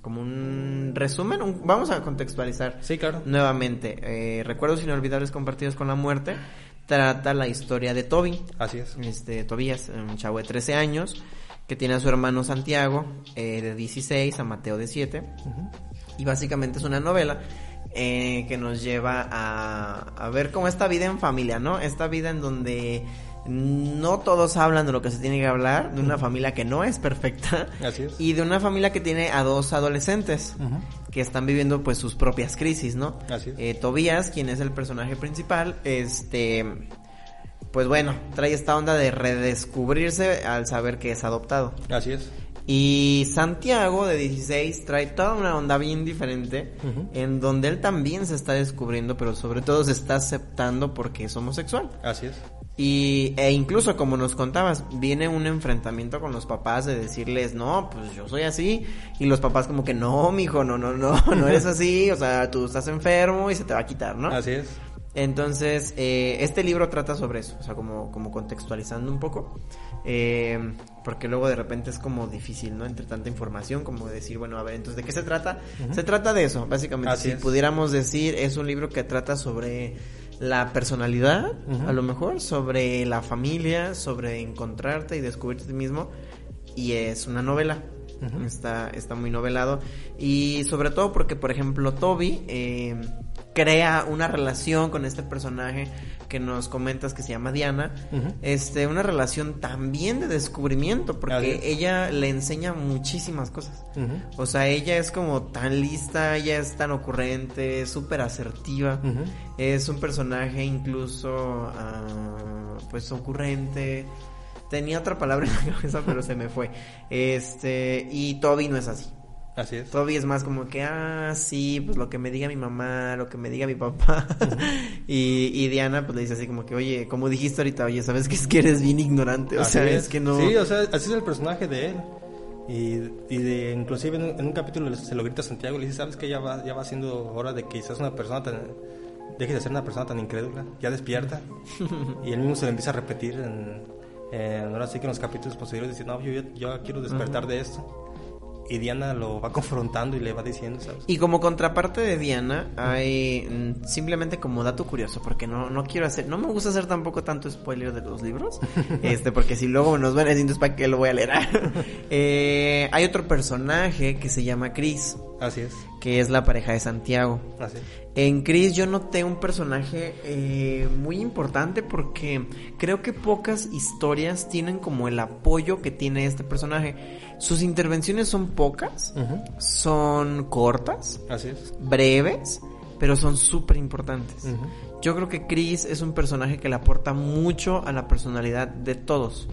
Speaker 2: como un resumen, vamos a contextualizar.
Speaker 3: Sí, claro.
Speaker 2: Nuevamente, eh, recuerdos inolvidables compartidos con la muerte trata la historia de Toby.
Speaker 3: Así es.
Speaker 2: Este, Tobías, un chavo de 13 años, que tiene a su hermano Santiago, eh, de 16, a Mateo de 7. Y básicamente es una novela eh, que nos lleva a, a ver cómo esta vida en familia, ¿no? Esta vida en donde no todos hablan de lo que se tiene que hablar, de una familia que no es perfecta
Speaker 3: Así es.
Speaker 2: y de una familia que tiene a dos adolescentes que están viviendo pues sus propias crisis, ¿no?
Speaker 3: Así es.
Speaker 2: Eh, Tobías, quien es el personaje principal, este, pues bueno, trae esta onda de redescubrirse al saber que es adoptado.
Speaker 3: Así es.
Speaker 2: Y Santiago, de 16, trae toda una onda bien diferente, en donde él también se está descubriendo, pero sobre todo se está aceptando porque es homosexual.
Speaker 3: Así es.
Speaker 2: Y, e incluso como nos contabas, viene un enfrentamiento con los papás de decirles, no, pues yo soy así. Y los papás como que, no, mijo, no, no, no, no eres así. O sea, tú estás enfermo y se te va a quitar, ¿no?
Speaker 3: Así es.
Speaker 2: Entonces, eh, este libro trata sobre eso, o sea, como, como contextualizando un poco, eh, porque luego de repente es como difícil, ¿no? Entre tanta información, como decir, bueno, a ver, entonces, ¿de qué se trata? Se trata de eso, básicamente.
Speaker 3: Así
Speaker 2: si
Speaker 3: es.
Speaker 2: pudiéramos decir, es un libro que trata sobre la personalidad, a lo mejor, sobre la familia, sobre encontrarte y descubrirte a ti mismo, y es una novela. Está, está muy novelado. Y sobre todo porque, por ejemplo, Toby eh, crea una relación con este personaje que nos comentas que se llama Diana. Este, una relación también de descubrimiento, porque ella le enseña muchísimas cosas. O sea, ella es como tan lista, ella es tan ocurrente, súper asertiva. Es un personaje incluso, ah, pues, ocurrente. Tenía otra palabra en la cabeza, pero se me fue. Este, y Toby no es así.
Speaker 3: Así es.
Speaker 2: Toby es más como que, ah, sí, pues lo que me diga mi mamá, lo que me diga mi papá. y, y Diana, pues le dice así como que, oye, como dijiste ahorita, oye, ¿sabes que es que eres bien ignorante? O
Speaker 3: Así
Speaker 2: sea,
Speaker 3: es.
Speaker 2: es que no.
Speaker 3: Sí, o sea, así es el personaje de él. Y, y de, inclusive en un, en un capítulo se lo grita a Santiago, le dice, ¿sabes que ya va, ya va siendo hora de que seas una persona tan... Deje de ser una persona tan incrédula, ya despierta. y él mismo se lo empieza a repetir en, en- ahora sí que en los capítulos posteriores, dice, no, yo, yo quiero despertar de esto. Y Diana lo va confrontando y le va diciendo, ¿sabes?
Speaker 2: Y como contraparte de Diana, hay mm, simplemente como dato curioso, porque no, no quiero hacer, no me gusta hacer tampoco tanto spoiler de los libros, este, porque si luego nos van a decir, entonces, ¿para qué lo voy a leer? Eh, hay otro personaje que se llama Chris,
Speaker 3: Así es,
Speaker 2: que es la pareja de Santiago.
Speaker 3: es.
Speaker 2: En Chris yo noté un personaje eh, muy importante porque creo que pocas historias tienen como el apoyo que tiene este personaje. Sus intervenciones son pocas, son cortas,
Speaker 3: Así es.
Speaker 2: breves, pero son súper importantes. Yo creo que Chris es un personaje que le aporta mucho a la personalidad de todos.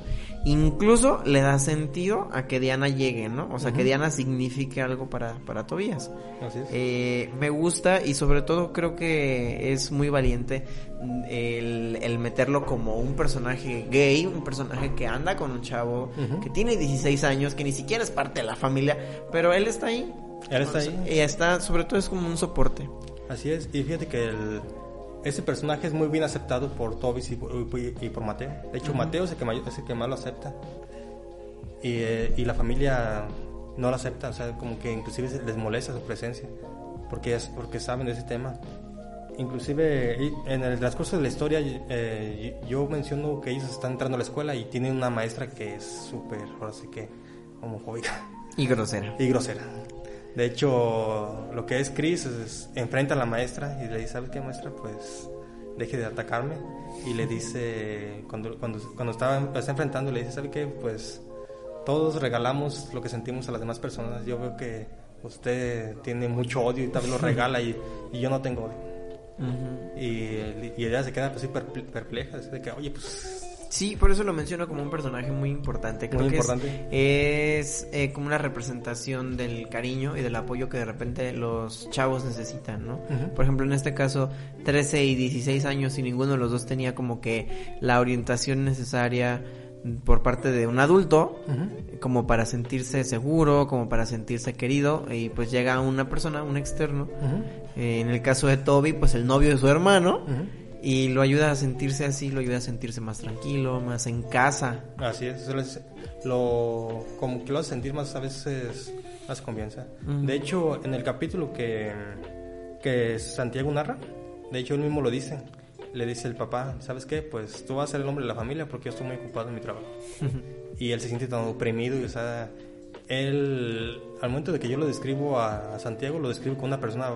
Speaker 2: Incluso le da sentido a que Diana llegue, ¿no? O sea, que. Diana signifique algo para, para Tobías.
Speaker 3: Así es.
Speaker 2: Eh, me gusta y sobre todo creo que es muy valiente mm, el, el meterlo como un personaje gay, un personaje que anda con un chavo que tiene 16 años, que ni siquiera es parte de la familia, pero él está ahí.
Speaker 3: Él está
Speaker 2: O sea,
Speaker 3: ahí.
Speaker 2: Y está, sobre todo es como un soporte.
Speaker 3: Así es, y fíjate que el, ese personaje es muy bien aceptado por Tobis y por, y por Mateo. De hecho, Mateo es el, que es el que más lo acepta. Y, eh, y la familia no lo acepta, o sea, como que inclusive les molesta su presencia, porque, es, porque saben de ese tema. Inclusive y- en el transcurso de la historia eh, yo menciono que ellos están entrando a la escuela y tienen una maestra que es súper, ahora sí que homofóbica
Speaker 2: Y grosera.
Speaker 3: y grosera. De hecho, lo que es Chris es- enfrenta a la maestra y le dice, ¿sabes qué maestra? Pues deje de atacarme. Y le dice, cuando, cuando, cuando estaba, está enfrentando, le dice, ¿sabe qué? Pues todos regalamos lo que sentimos a las demás personas. Yo veo que usted tiene mucho odio y tal vez lo regala y, y yo no tengo odio. Y, y ella se queda pues, así perple- perpleja, de que, oye, pues
Speaker 2: Sí, por eso lo menciono como un personaje muy importante. Creo
Speaker 3: Muy
Speaker 2: que es-
Speaker 3: importante.
Speaker 2: es, eh, como una representación del cariño y del apoyo que de repente los chavos necesitan, ¿no? Por ejemplo, en este caso, 13 y 16 años y ninguno de los dos tenía como que la orientación necesaria por parte de un adulto como para sentirse seguro, como para sentirse querido y pues llega una persona, un externo. Eh, en el caso de Toby, pues el novio de su hermano. Y lo ayuda a sentirse así, lo ayuda a sentirse más tranquilo, más en casa.
Speaker 3: Así es, eso les- lo, como que lo sentir más a veces más confianza.
Speaker 2: Ujú.
Speaker 3: De hecho, en el capítulo que, que Santiago narra, de hecho él mismo lo dice, le dice el papá, ¿sabes qué? Pues tú vas a ser el hombre de la familia porque yo estoy muy ocupado en mi trabajo. y él se siente tan oprimido y, o sea, él, al momento de que yo lo describo a, a Santiago, lo describo con una persona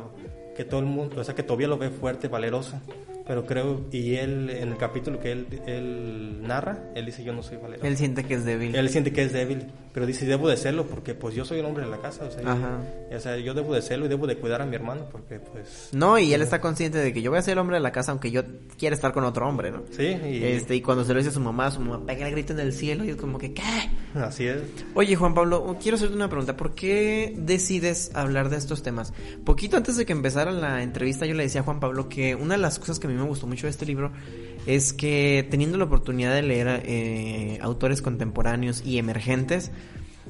Speaker 3: que todo el mundo, o sea, que todavía lo ve fuerte, valeroso pero creo, y él, en el capítulo que él, él narra, él dice, yo no soy valeroso.
Speaker 2: Él siente que es débil.
Speaker 3: Él siente que es débil, pero dice, debo de serlo porque pues yo soy el hombre de la casa, o sea, yo, o sea, yo debo de serlo y debo de cuidar a mi hermano porque pues...
Speaker 2: No, y él está consciente de que yo voy a ser el hombre de la casa aunque yo quiera estar con otro hombre, ¿no?
Speaker 3: Sí,
Speaker 2: y... Este, y cuando se lo dice a su mamá, su mamá pega el grito en el cielo y es como que, ¿qué?
Speaker 3: Así es.
Speaker 2: Oye, Juan Pablo, quiero hacerte una pregunta, ¿por qué decides hablar de estos temas? Poquito antes de que empezara la entrevista yo le decía a Juan Pablo que una de las cosas que a mí me gustó mucho de este libro es que teniendo la oportunidad de leer eh, autores contemporáneos y emergentes,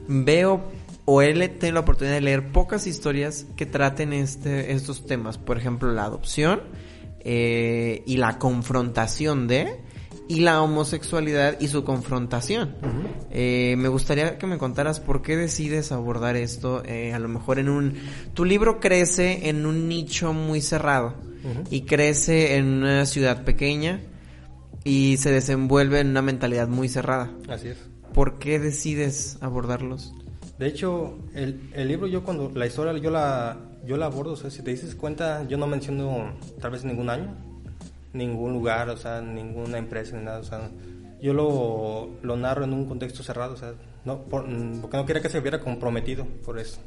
Speaker 2: veo o él tiene la oportunidad de leer pocas historias que traten este, estos temas. Por ejemplo, la adopción eh, y la confrontación de y la homosexualidad y su confrontación. Eh, me gustaría que me contaras por qué decides abordar esto, a lo mejor en un... Tu libro crece en un nicho muy cerrado y crece en una ciudad pequeña y se desenvuelve en una mentalidad muy cerrada.
Speaker 3: Así es.
Speaker 2: ¿Por qué decides abordarlos?
Speaker 3: De hecho, el, el libro yo cuando la historia yo la yo la abordo, o sea, si te dices cuenta, yo no menciono tal vez ningún año, ningún lugar, o sea, ninguna empresa ni nada, o sea, yo lo, lo narro en un contexto cerrado, o sea, no porque no quería que se viera comprometido por eso.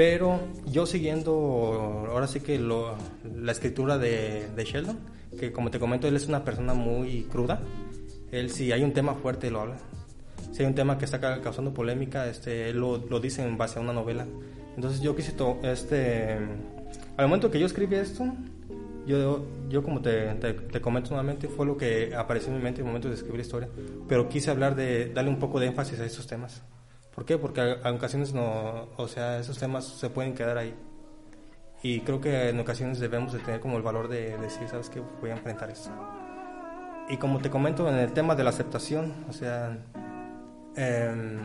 Speaker 3: Pero yo siguiendo, ahora sí que lo, la escritura de, de, Sheldon, que como te comento, él es una persona muy cruda. Él si hay un tema fuerte, lo habla. Si hay un tema que está causando polémica, este, él lo, lo dice en base a una novela. Entonces yo quise, este, al momento que yo escribí esto, yo, yo como te, te, te, comento nuevamente, fue lo que apareció en mi mente en el momento de escribir la historia, pero quise hablar de, darle un poco de énfasis a esos temas. ¿Por qué? Porque en ocasiones no, o sea, esos temas se pueden quedar ahí. Y creo que en ocasiones debemos de tener como el valor de, decir, ¿sabes qué? Voy a enfrentar esto. Y como te comento en el tema de la aceptación, o sea, eh,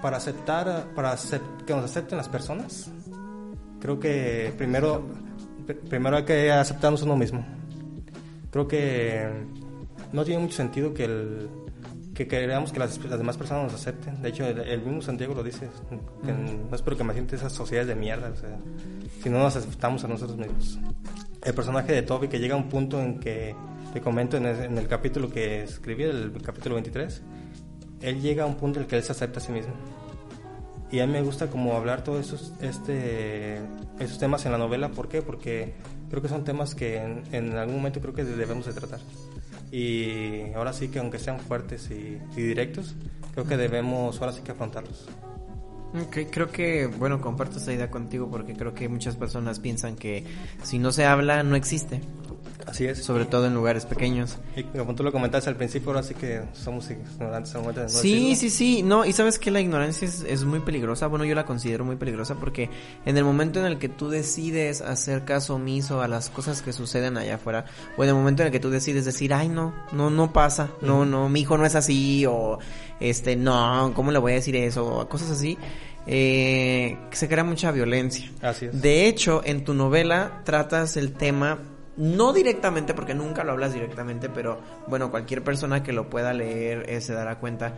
Speaker 3: para aceptar, para que nos acepten las personas, creo que primero, primero hay que aceptarnos uno mismo. Creo que no tiene mucho sentido que el que queremos que las, demás personas nos acepten. De hecho, el, mismo Santiago lo dice, que no espero que me siente esas sociedades de mierda, o sea, si no nos aceptamos a nosotros mismos. El personaje de Toby que llega a un punto en que, te comento en el, en el capítulo que escribí, el capítulo 23, él llega a un punto en el que él se acepta a sí mismo. Y a mí me gusta como hablar todos esos, este, esos temas en la novela, ¿por qué? Porque creo que son temas que en, en algún momento creo que debemos de tratar y ahora sí que aunque sean fuertes y, directos, creo que debemos ahora sí que afrontarlos.
Speaker 2: Ok, creo que, bueno, comparto esa idea contigo porque creo que muchas personas piensan que si no se habla, no existe.
Speaker 3: Así es.
Speaker 2: Sobre todo en lugares pequeños.
Speaker 3: Y como tú lo comentaste al principio, ahora sí que somos ignorantes.
Speaker 2: No sí, sí, sí. No, y sabes que la ignorancia es, es, muy peligrosa. Bueno, yo la considero muy peligrosa porque en el momento en el que tú decides hacer caso omiso a las cosas que suceden allá afuera, o en el momento en el que tú decides decir, ay, no, no, no pasa, no, no, mi hijo no es así, o este, no, ¿cómo le voy a decir eso? O cosas así. Eh, se crea mucha violencia.
Speaker 3: Así es.
Speaker 2: De hecho, en tu novela tratas el tema no directamente, porque nunca lo hablas directamente, pero bueno, cualquier persona que lo pueda leer eh, se dará cuenta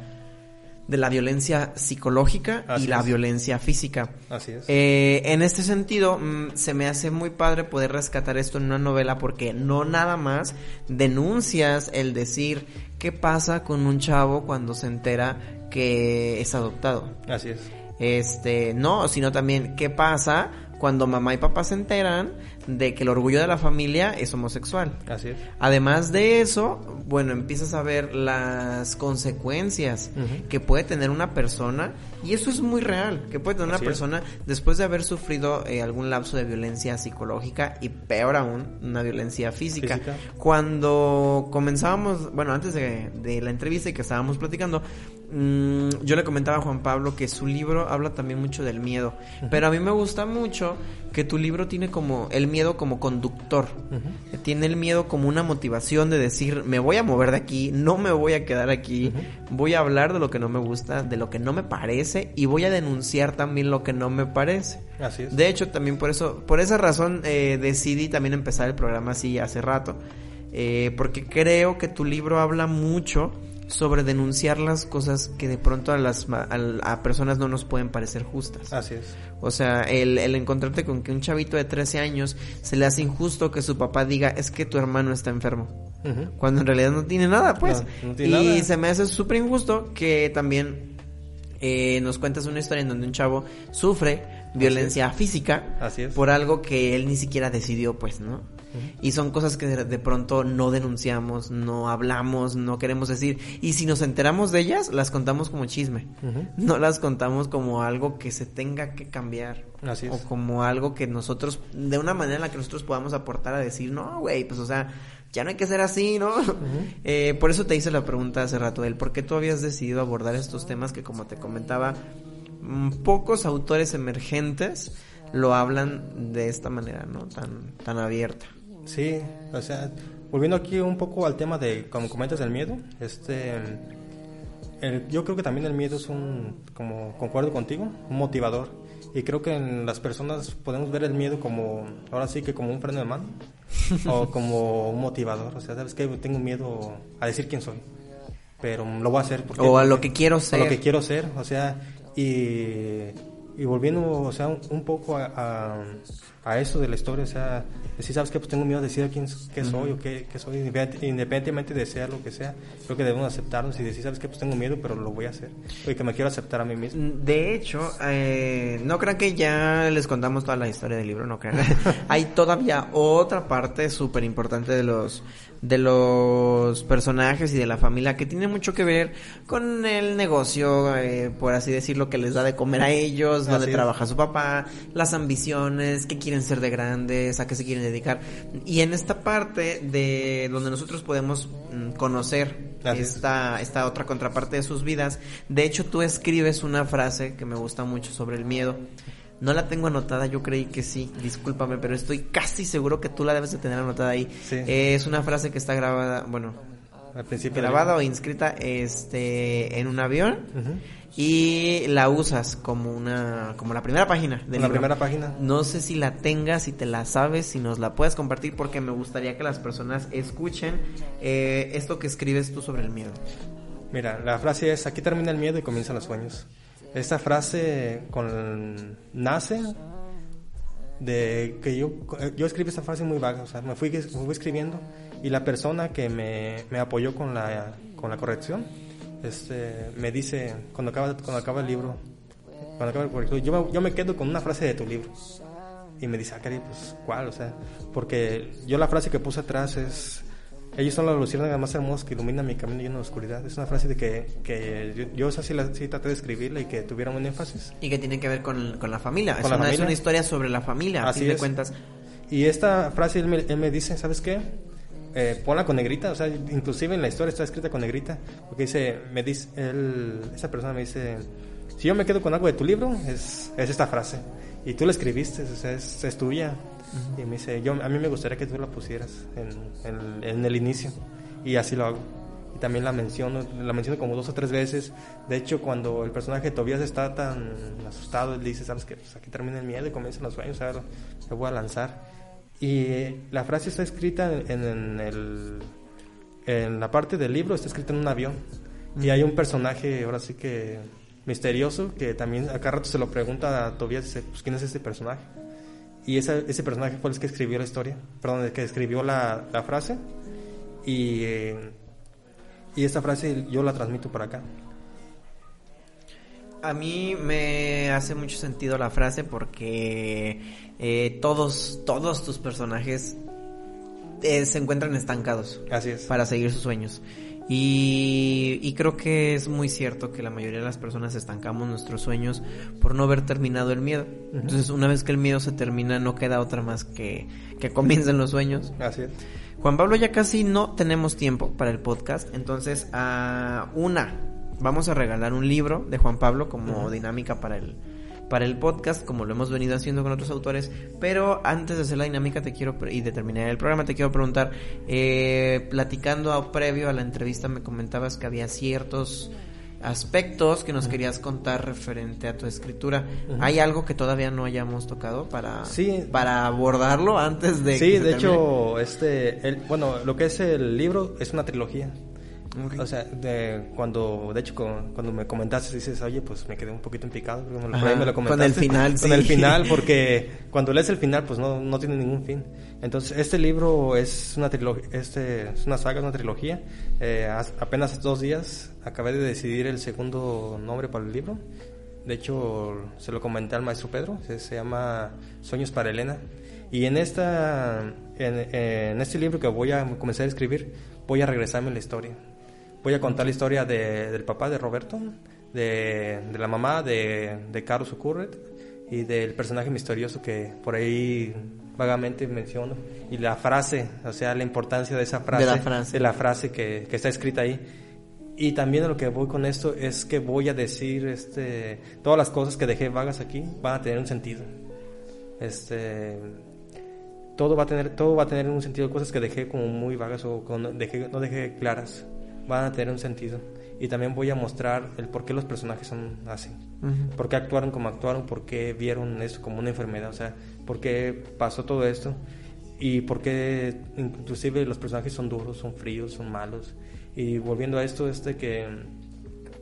Speaker 2: de la violencia psicológica y la violencia física.
Speaker 3: Así es.
Speaker 2: Eh, en este sentido, mm, se me hace muy padre poder rescatar esto en una novela porque no nada más denuncias el decir qué pasa con un chavo cuando se entera que es adoptado.
Speaker 3: Así es.
Speaker 2: Este, no, sino también qué pasa cuando mamá y papá se enteran de que el orgullo de la familia es homosexual.
Speaker 3: Así es.
Speaker 2: Además de eso, bueno, empiezas a ver las consecuencias que puede tener una persona, y eso es muy real, que puede tener una persona después de haber sufrido eh, algún lapso de violencia psicológica y peor aún, una violencia física. Cuando comenzábamos, bueno, antes de, de la entrevista y que estábamos platicando, Mm, yo le comentaba a Juan Pablo que su libro habla también mucho del miedo, pero a mí me gusta mucho que tu libro tiene como el miedo como conductor. Tiene el miedo como una motivación de decir, me voy a mover de aquí, no me voy a quedar aquí, voy a hablar de lo que no me gusta, de lo que no me parece y voy a denunciar también lo que no me parece.
Speaker 3: Así es.
Speaker 2: De hecho, también por eso, por esa razón eh, decidí también empezar el programa así hace rato. Eh, porque creo que tu libro habla mucho sobre denunciar las cosas que de pronto a las a, personas no nos pueden parecer justas.
Speaker 3: Así es.
Speaker 2: O sea, el, el, encontrarte con que un chavito de 13 años se le hace injusto que su papá diga es que tu hermano está enfermo. Cuando en realidad no tiene nada, pues. y se me hace súper injusto que también eh, nos cuentas una historia en donde un chavo sufre violencia física por algo que él ni siquiera decidió, pues, ¿no? Y son cosas que de, pronto no denunciamos, no hablamos, no queremos decir. Y si nos enteramos de ellas, las contamos como chisme. No las contamos como algo que se tenga que cambiar.
Speaker 3: Así
Speaker 2: O como algo que nosotros, de una manera en la que nosotros podamos aportar a decir, no, güey, pues o sea, ya no hay que ser así, ¿no? Eh, por eso te hice la pregunta hace rato, del por qué tú habías decidido abordar estos temas que, como te comentaba, mm, pocos autores emergentes lo hablan de esta manera, ¿no? Tan, tan abierta.
Speaker 3: Sí, o sea, volviendo aquí un poco al tema de, como comentas, del miedo, este, yo creo que también el miedo es un, como concuerdo contigo, un motivador. Y creo que en las personas podemos ver el miedo como, ahora sí que como un freno de mano, o como un motivador. O sea, sabes que tengo miedo a decir quién soy, pero lo voy a hacer.
Speaker 2: Porque, o a lo que quiero ser.
Speaker 3: A lo que quiero ser, o sea, y, y volviendo, o sea, un, poco a, a eso de la historia, o sea, decir, ¿sabes qué? Pues tengo miedo de decir quién qué soy o qué, qué, soy, independientemente de ser lo que sea. Creo que debemos aceptarnos y decir, ¿sabes qué? Pues tengo miedo, pero lo voy a hacer. Y que me quiero aceptar a mí mismo.
Speaker 2: Mm, de hecho, eh, no crean que ya les contamos toda la historia del libro, no crean. Hay todavía otra parte súper importante de los de los personajes y de la familia que tiene mucho que ver con el negocio, eh, por así decirlo, que les da de comer a ellos, donde trabaja su papá, las ambiciones, qué quieren ser de grandes, a qué se quieren dedicar. Y en esta parte de donde nosotros podemos mm, conocer esta, esta otra contraparte de sus vidas, de hecho tú escribes una frase que me gusta mucho sobre el miedo no la tengo anotada, yo creí que sí, discúlpame, pero estoy casi seguro que tú la debes de tener anotada ahí. es una frase que está grabada, bueno,
Speaker 3: al principio
Speaker 2: grabada o inscrita este en un avión y la usas como una como la primera página
Speaker 3: de la primera página.
Speaker 2: No sé si la tengas, si te la sabes, si nos la puedes compartir porque me gustaría que las personas escuchen eh, esto que escribes tú sobre el miedo.
Speaker 3: Mira, la frase es aquí termina el miedo y comienzan los sueños. Esta frase con, nace de que yo, yo escribí esta frase muy vaga, o sea, me fui, fui escribiendo y la persona que me, me, apoyó con la, con la corrección este, me dice, cuando acaba, cuando acaba el libro, cuando acaba el corrector, yo, me, yo me quedo con una frase de tu libro. Y me dice, ah, pues, ¿cuál? O sea, porque yo la frase que puse atrás es, ellos son las luciérnagas más hermosas que iluminan mi camino lleno de oscuridad. Es una frase de que, que yo, yo esa sí, la, sí traté de escribirla y que tuviera un énfasis.
Speaker 2: Y que tiene que ver con, con la familia. es, una, es, una, historia sobre la familia, Así de cuentas.
Speaker 3: Y esta frase él me, él me dice, ¿sabes qué? Eh, ponla con negrita, o sea, inclusive en la historia está escrita con negrita, porque dice, me dice, él, esa persona me dice, si yo me quedo con algo de tu libro, es, es esta frase, y tú la escribiste, o sea, es, es tuya, y me dice, yo, a mí me gustaría que tú la pusieras en, en, el inicio. Y así lo hago. Y también la menciono, la menciono como dos o tres veces. De hecho, cuando el personaje de Tobias está tan asustado, él dice, sabes que pues aquí termina el miedo y comienzan los sueños, ver lo voy a lanzar. Y la frase está escrita en, en, el, en la parte del libro, está escrita en un avión. Y hay un personaje, ahora sí que misterioso, que también acá rato se lo pregunta a Tobias, dice, pues, ¿quién es este personaje? Y ese, ese personaje fue el que escribió la historia, perdón, el que escribió la, la frase. Y, y esta frase yo la transmito por acá.
Speaker 2: A mí me hace mucho sentido la frase porque eh, todos, todos tus personajes eh, se encuentran estancados.
Speaker 3: Así es.
Speaker 2: Para seguir sus sueños. Y, creo que es muy cierto que la mayoría de las personas estancamos nuestros sueños por no haber terminado el miedo. Entonces, una vez que el miedo se termina, no queda otra más que que comiencen los sueños.
Speaker 3: Así es.
Speaker 2: Juan Pablo, ya casi no tenemos tiempo para el podcast. Entonces, a una, vamos a regalar un libro de Juan Pablo como dinámica para el, para el podcast, como lo hemos venido haciendo con otros autores. Pero antes de hacer la dinámica te quiero y de terminar el programa, te quiero preguntar, eh, platicando a, previo a la entrevista me comentabas que había ciertos aspectos que nos querías contar referente a tu escritura. ¿Hay algo que todavía no hayamos tocado para, para abordarlo antes de...
Speaker 3: Sí, de hecho, este, el, bueno, lo que es el libro es una trilogía. O sea, de, cuando, de hecho, cuando me comentaste, dices, oye, pues me quedé un poquito implicado.
Speaker 2: Con el final,
Speaker 3: Con el final, porque cuando lees el final, pues no, no tiene ningún fin. Entonces, este libro es una trilogía, este, es una saga, una trilogía. Eh, apenas hace dos días acabé de decidir el segundo nombre para el libro. De hecho, se lo comenté al maestro Pedro, se, se llama Sueños para Elena. Y en, esta, en, en este libro que voy a comenzar a escribir, voy a regresarme a la historia voy a contar la historia de, del papá de Roberto, de, de la mamá de, de Carlos Ocurret y del personaje misterioso que por ahí vagamente menciono y la frase, o sea, la importancia de esa frase,
Speaker 2: de la frase,
Speaker 3: de la frase que, que está escrita ahí. Y también lo que voy con esto es que voy a decir, este, todas las cosas que dejé vagas aquí van a tener un sentido. Este, todo va a tener, todo va a tener un sentido, cosas que dejé como muy vagas o dejé, no dejé claras van a tener un sentido. Y también voy a mostrar el por qué los personajes son así. Por qué actuaron como actuaron, por qué vieron esto como una enfermedad, o sea, por qué pasó todo esto y por qué inclusive los personajes son duros, son fríos, son malos. Y volviendo a esto, este que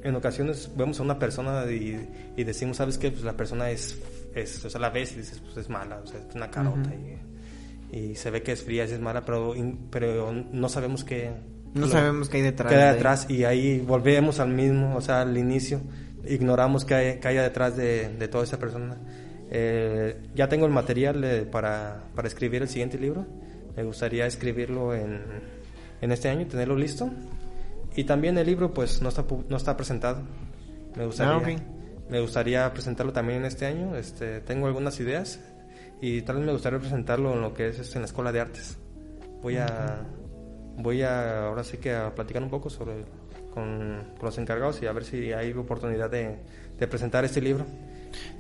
Speaker 3: en ocasiones vemos a una persona y, y decimos, ¿sabes qué? Pues la persona es, es, o sea, la ves y dices, pues es mala, o sea, es una carota y, y, se ve que es fría, es mala, pero, pero no sabemos qué
Speaker 2: no sabemos qué hay detrás.
Speaker 3: Qué hay detrás y ahí volvemos al mismo, o sea, al inicio. Ignoramos qué hay, qué hay detrás de, de, toda esa persona. Eh, ya tengo el material para, para, escribir el siguiente libro. Me gustaría escribirlo en, en este año, tenerlo listo. Y también el libro pues no está, no está presentado. Me gustaría, ah, me gustaría presentarlo también en este año. Este, tengo algunas ideas y tal vez me gustaría presentarlo en lo que es este, en la Escuela de Artes. Voy a voy a ahora sí que a platicar un poco sobre con, los encargados y a ver si hay oportunidad de, presentar este libro.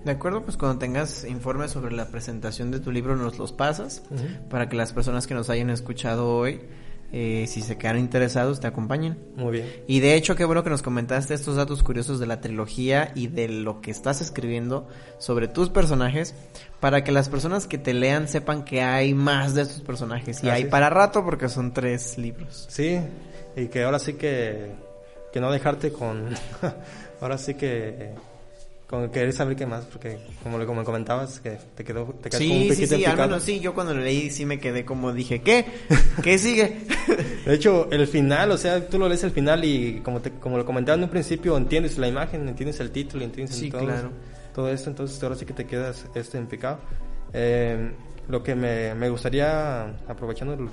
Speaker 2: De acuerdo, pues cuando tengas informes sobre la presentación de tu libro nos los pasas para que las personas que nos hayan escuchado hoy eh, si se quedan interesados, te acompañen.
Speaker 3: Muy bien.
Speaker 2: Y de hecho, qué bueno que nos comentaste estos datos curiosos de la trilogía y de lo que estás escribiendo sobre tus personajes, para que las personas que te lean sepan que hay más de estos personajes. Y hay para rato porque son tres libros.
Speaker 3: Sí, y que ahora sí que, que no dejarte con... ahora sí que con querer saber qué más, porque como le como comentabas, que te quedó te
Speaker 2: sí, como un sí, sí, al menos sí, yo cuando lo leí sí me quedé como dije, ¿qué? ¿Qué sigue?
Speaker 3: de hecho, el final, o sea, tú lo lees el final y como te, como lo comentaba en un principio, entiendes la imagen, entiendes el título, entiendes
Speaker 2: sí,
Speaker 3: todo,
Speaker 2: claro.
Speaker 3: todo esto, entonces ahora sí que te quedas este picado. Eh, lo que me, me gustaría, aprovechando el,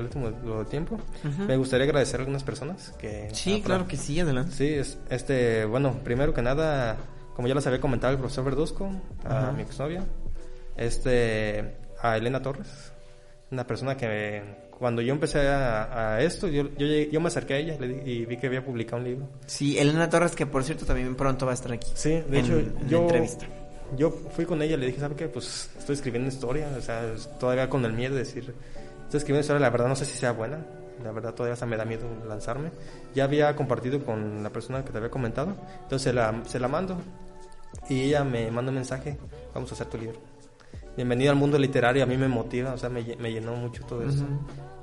Speaker 3: último tiempo, me gustaría agradecer a algunas personas que...
Speaker 2: Sí, claro que sí, adelante.
Speaker 3: Sí, es, este, bueno, primero que nada como ya les había comentado el profesor Verduzco, a mi exnovia, este, a Elena Torres, una persona que cuando yo empecé a, esto, yo, yo, yo, me acerqué a ella y vi que había publicado un libro.
Speaker 2: Sí, Elena Torres, que por cierto también pronto va a estar aquí.
Speaker 3: Sí, de hecho, yo, entrevista. yo fui con ella y le dije, ¿sabe qué? Pues estoy escribiendo historia, o sea, todavía con el miedo de decir, estoy escribiendo historia, la verdad no sé si sea buena, la verdad todavía hasta me da miedo lanzarme. Ya había compartido con la persona que te había comentado, entonces la, se la mando y ella me manda un mensaje, vamos a hacer tu libro. Bienvenido al mundo literario, a mí me motiva, o sea, me, llenó mucho todo eso.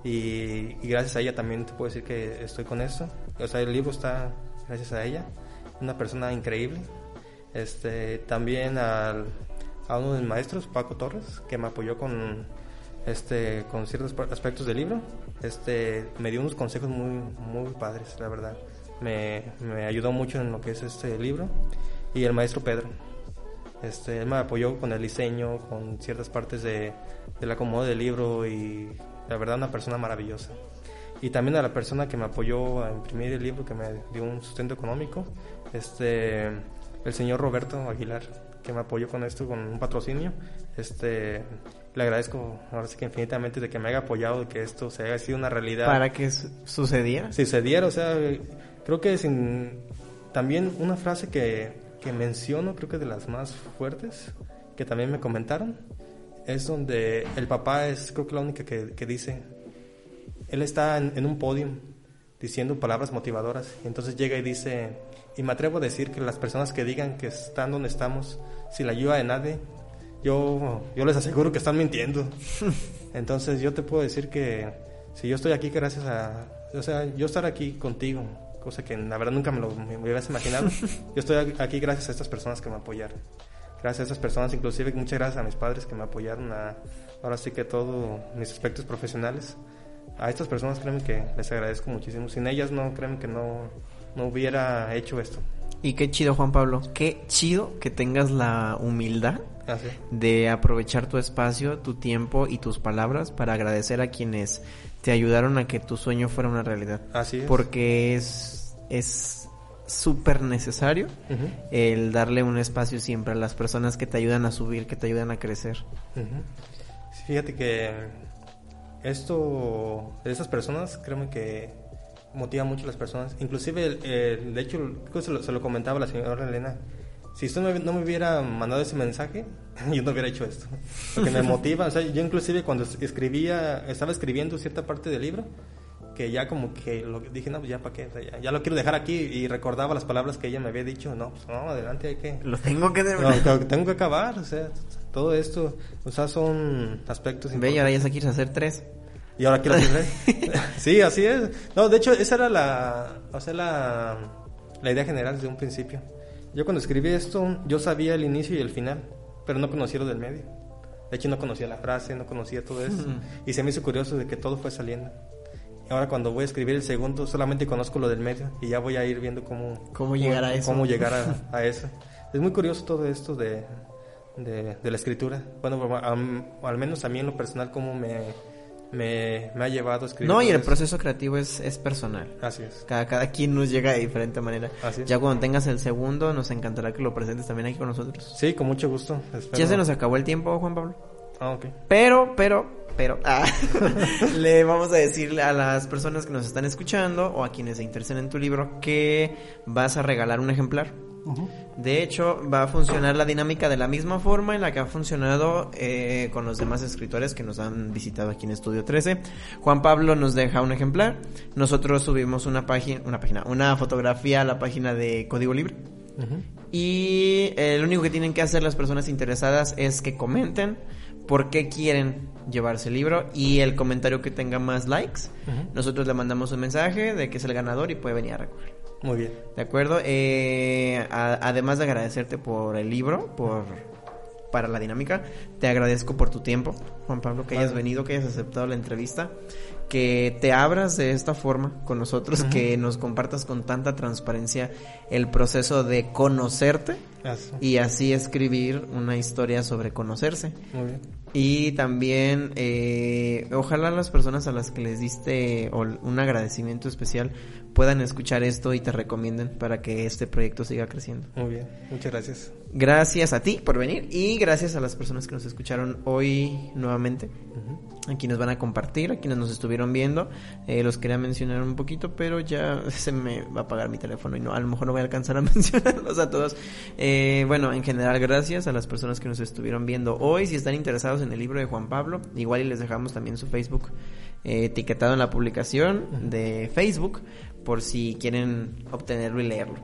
Speaker 3: y, gracias a ella también te puedo decir que estoy con esto. O sea, el libro está gracias a ella, una persona increíble. Este, también al, a uno de mis maestros, Paco Torres, que me apoyó con, este, con ciertos aspectos del libro. Este, me dio unos consejos muy, muy padres, la verdad. Me, me ayudó mucho en lo que es este libro y el maestro Pedro. Este, él me apoyó con el diseño, con ciertas partes de, del acomodo del libro y la verdad una persona maravillosa. Y también a la persona que me apoyó a imprimir el libro, que me dio un sustento económico, este, el señor Roberto Aguilar, que me apoyó con esto, con un patrocinio. Este, le agradezco ahora sí que infinitamente de que me haya apoyado, de que esto se haya sido una realidad.
Speaker 2: ¿Para que sucediera?
Speaker 3: Sucediera, o sea, creo que sin, también una frase que, que menciono, creo que de las más fuertes, que también me comentaron, es donde el papá es, creo que la única que, que dice, él está en, un podio diciendo palabras motivadoras, y entonces llega y dice, y me atrevo a decir que las personas que digan que están donde estamos, sin la ayuda de nadie, yo, yo les aseguro que están mintiendo. Entonces yo te puedo decir que si yo estoy aquí gracias a, o sea, yo estar aquí contigo, cosa que la verdad nunca me lo me, hubieras imaginado, yo estoy aquí gracias a estas personas que me apoyaron. Gracias a estas personas, inclusive muchas gracias a mis padres que me apoyaron a, ahora sí que todos mis aspectos profesionales. A estas personas créeme que les agradezco muchísimo. Sin ellas no, créeme que no, no hubiera hecho esto.
Speaker 2: Y qué chido, Juan Pablo. Qué chido que tengas la humildad
Speaker 3: ah,
Speaker 2: de aprovechar tu espacio, tu tiempo y tus palabras para agradecer a quienes te ayudaron a que tu sueño fuera una realidad.
Speaker 3: Así es.
Speaker 2: Porque es es súper necesario el darle un espacio siempre a las personas que te ayudan a subir, que te ayudan a crecer.
Speaker 3: fíjate que esto, de esas personas, créeme que motiva mucho a las personas. Inclusive, de hecho, se lo, se lo, comentaba la señora Elena. Si usted no, me hubiera mandado ese mensaje, yo no hubiera hecho esto. Porque me motiva. O sea, yo inclusive cuando escribía, estaba escribiendo cierta parte del libro, que ya como que lo dije, no, pues ya para qué, ya, lo quiero dejar aquí y recordaba las palabras que ella me había dicho, no, pues no, adelante hay que...
Speaker 2: Lo tengo que...
Speaker 3: tengo que acabar, o sea, todo esto, o sea, son aspectos...
Speaker 2: Ve, y ahora ya se quieres hacer tres.
Speaker 3: Y ahora quiero hacer tres. sí, así es. No, de hecho, esa era la, o sea, la, la idea general desde un principio. Yo cuando escribí esto, yo sabía el inicio y el final, pero no conocía lo del medio. De hecho, no conocía la frase, no conocía todo eso. Y se me hizo curioso de que todo fue saliendo. Ahora cuando voy a escribir el segundo solamente conozco lo del medio y ya voy a ir viendo cómo,
Speaker 2: cómo llegar a eso.
Speaker 3: Cómo llegar a, eso. Es muy curioso todo esto de, de, la escritura. Bueno, al menos a mí en lo personal cómo me, me, ha llevado a escribir.
Speaker 2: No, y el proceso creativo es, es personal.
Speaker 3: Así es.
Speaker 2: Cada, cada quien nos llega de diferente manera.
Speaker 3: Así es.
Speaker 2: Ya cuando tengas el segundo, nos encantará que lo presentes también aquí con nosotros.
Speaker 3: Sí, con mucho gusto.
Speaker 2: Ya se nos acabó el tiempo, Juan Pablo.
Speaker 3: Ah, ok.
Speaker 2: Pero, pero, pero, ah, le vamos a decirle a las personas que nos están escuchando o a quienes se interesen en tu libro que vas a regalar un ejemplar. De hecho, va a funcionar la dinámica de la misma forma en la que ha funcionado eh, con los demás escritores que nos han visitado aquí en Estudio 13. Juan Pablo nos deja un ejemplar. Nosotros subimos una página, una página, una fotografía a la página de Código Libre. Y eh, lo único que tienen que hacer las personas interesadas es que comenten por qué quieren llevarse el libro y el comentario que tenga más likes. Nosotros le mandamos un mensaje de que es el ganador y puede venir a recoger.
Speaker 3: Muy bien.
Speaker 2: ¿De acuerdo? Eh, además de agradecerte por el libro, por para la dinámica, te agradezco por tu tiempo, Juan Pablo, que hayas venido, que hayas aceptado la entrevista, que te abras de esta forma con nosotros, que nos compartas con tanta transparencia el proceso de conocerte y así escribir una historia sobre conocerse.
Speaker 3: Muy bien.
Speaker 2: Y también, eh, ojalá las personas a las que les diste un agradecimiento especial puedan escuchar esto y te recomienden para que este proyecto siga creciendo.
Speaker 3: Muy bien, muchas gracias.
Speaker 2: Gracias a ti por venir y gracias a las personas que nos escucharon hoy nuevamente. A quienes van a compartir, a quienes nos estuvieron viendo. Eh, los quería mencionar un poquito, pero ya se me va a apagar mi teléfono y no, a lo mejor no voy a alcanzar a mencionarlos a todos. Eh, bueno, en general, gracias a las personas que nos estuvieron viendo hoy. Si están interesados en el libro de Juan Pablo, igual y les dejamos también su Facebook eh, etiquetado en la publicación de Facebook por si quieren obtenerlo y leerlo.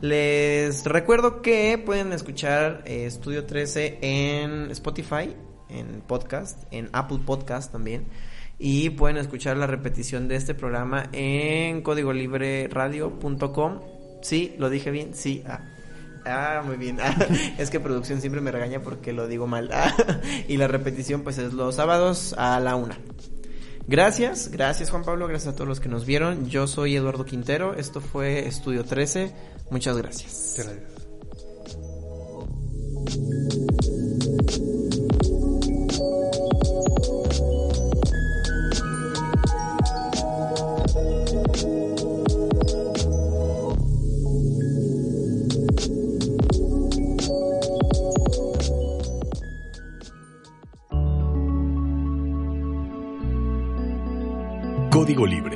Speaker 2: Les recuerdo que pueden escuchar eh, Estudio 13 en Spotify, en podcast, en Apple Podcast también. Y pueden escuchar la repetición de este programa en códigolibreradio.com. Sí, lo dije bien, sí. Ah. Ah, muy bien. es que producción siempre me regaña porque lo digo mal. y la repetición pues es los sábados a la una. Gracias, gracias Juan Pablo, gracias a todos los que nos vieron. Yo soy Eduardo Quintero, esto fue Estudio 13. Muchas gracias.
Speaker 3: Gracias.
Speaker 1: Código Libre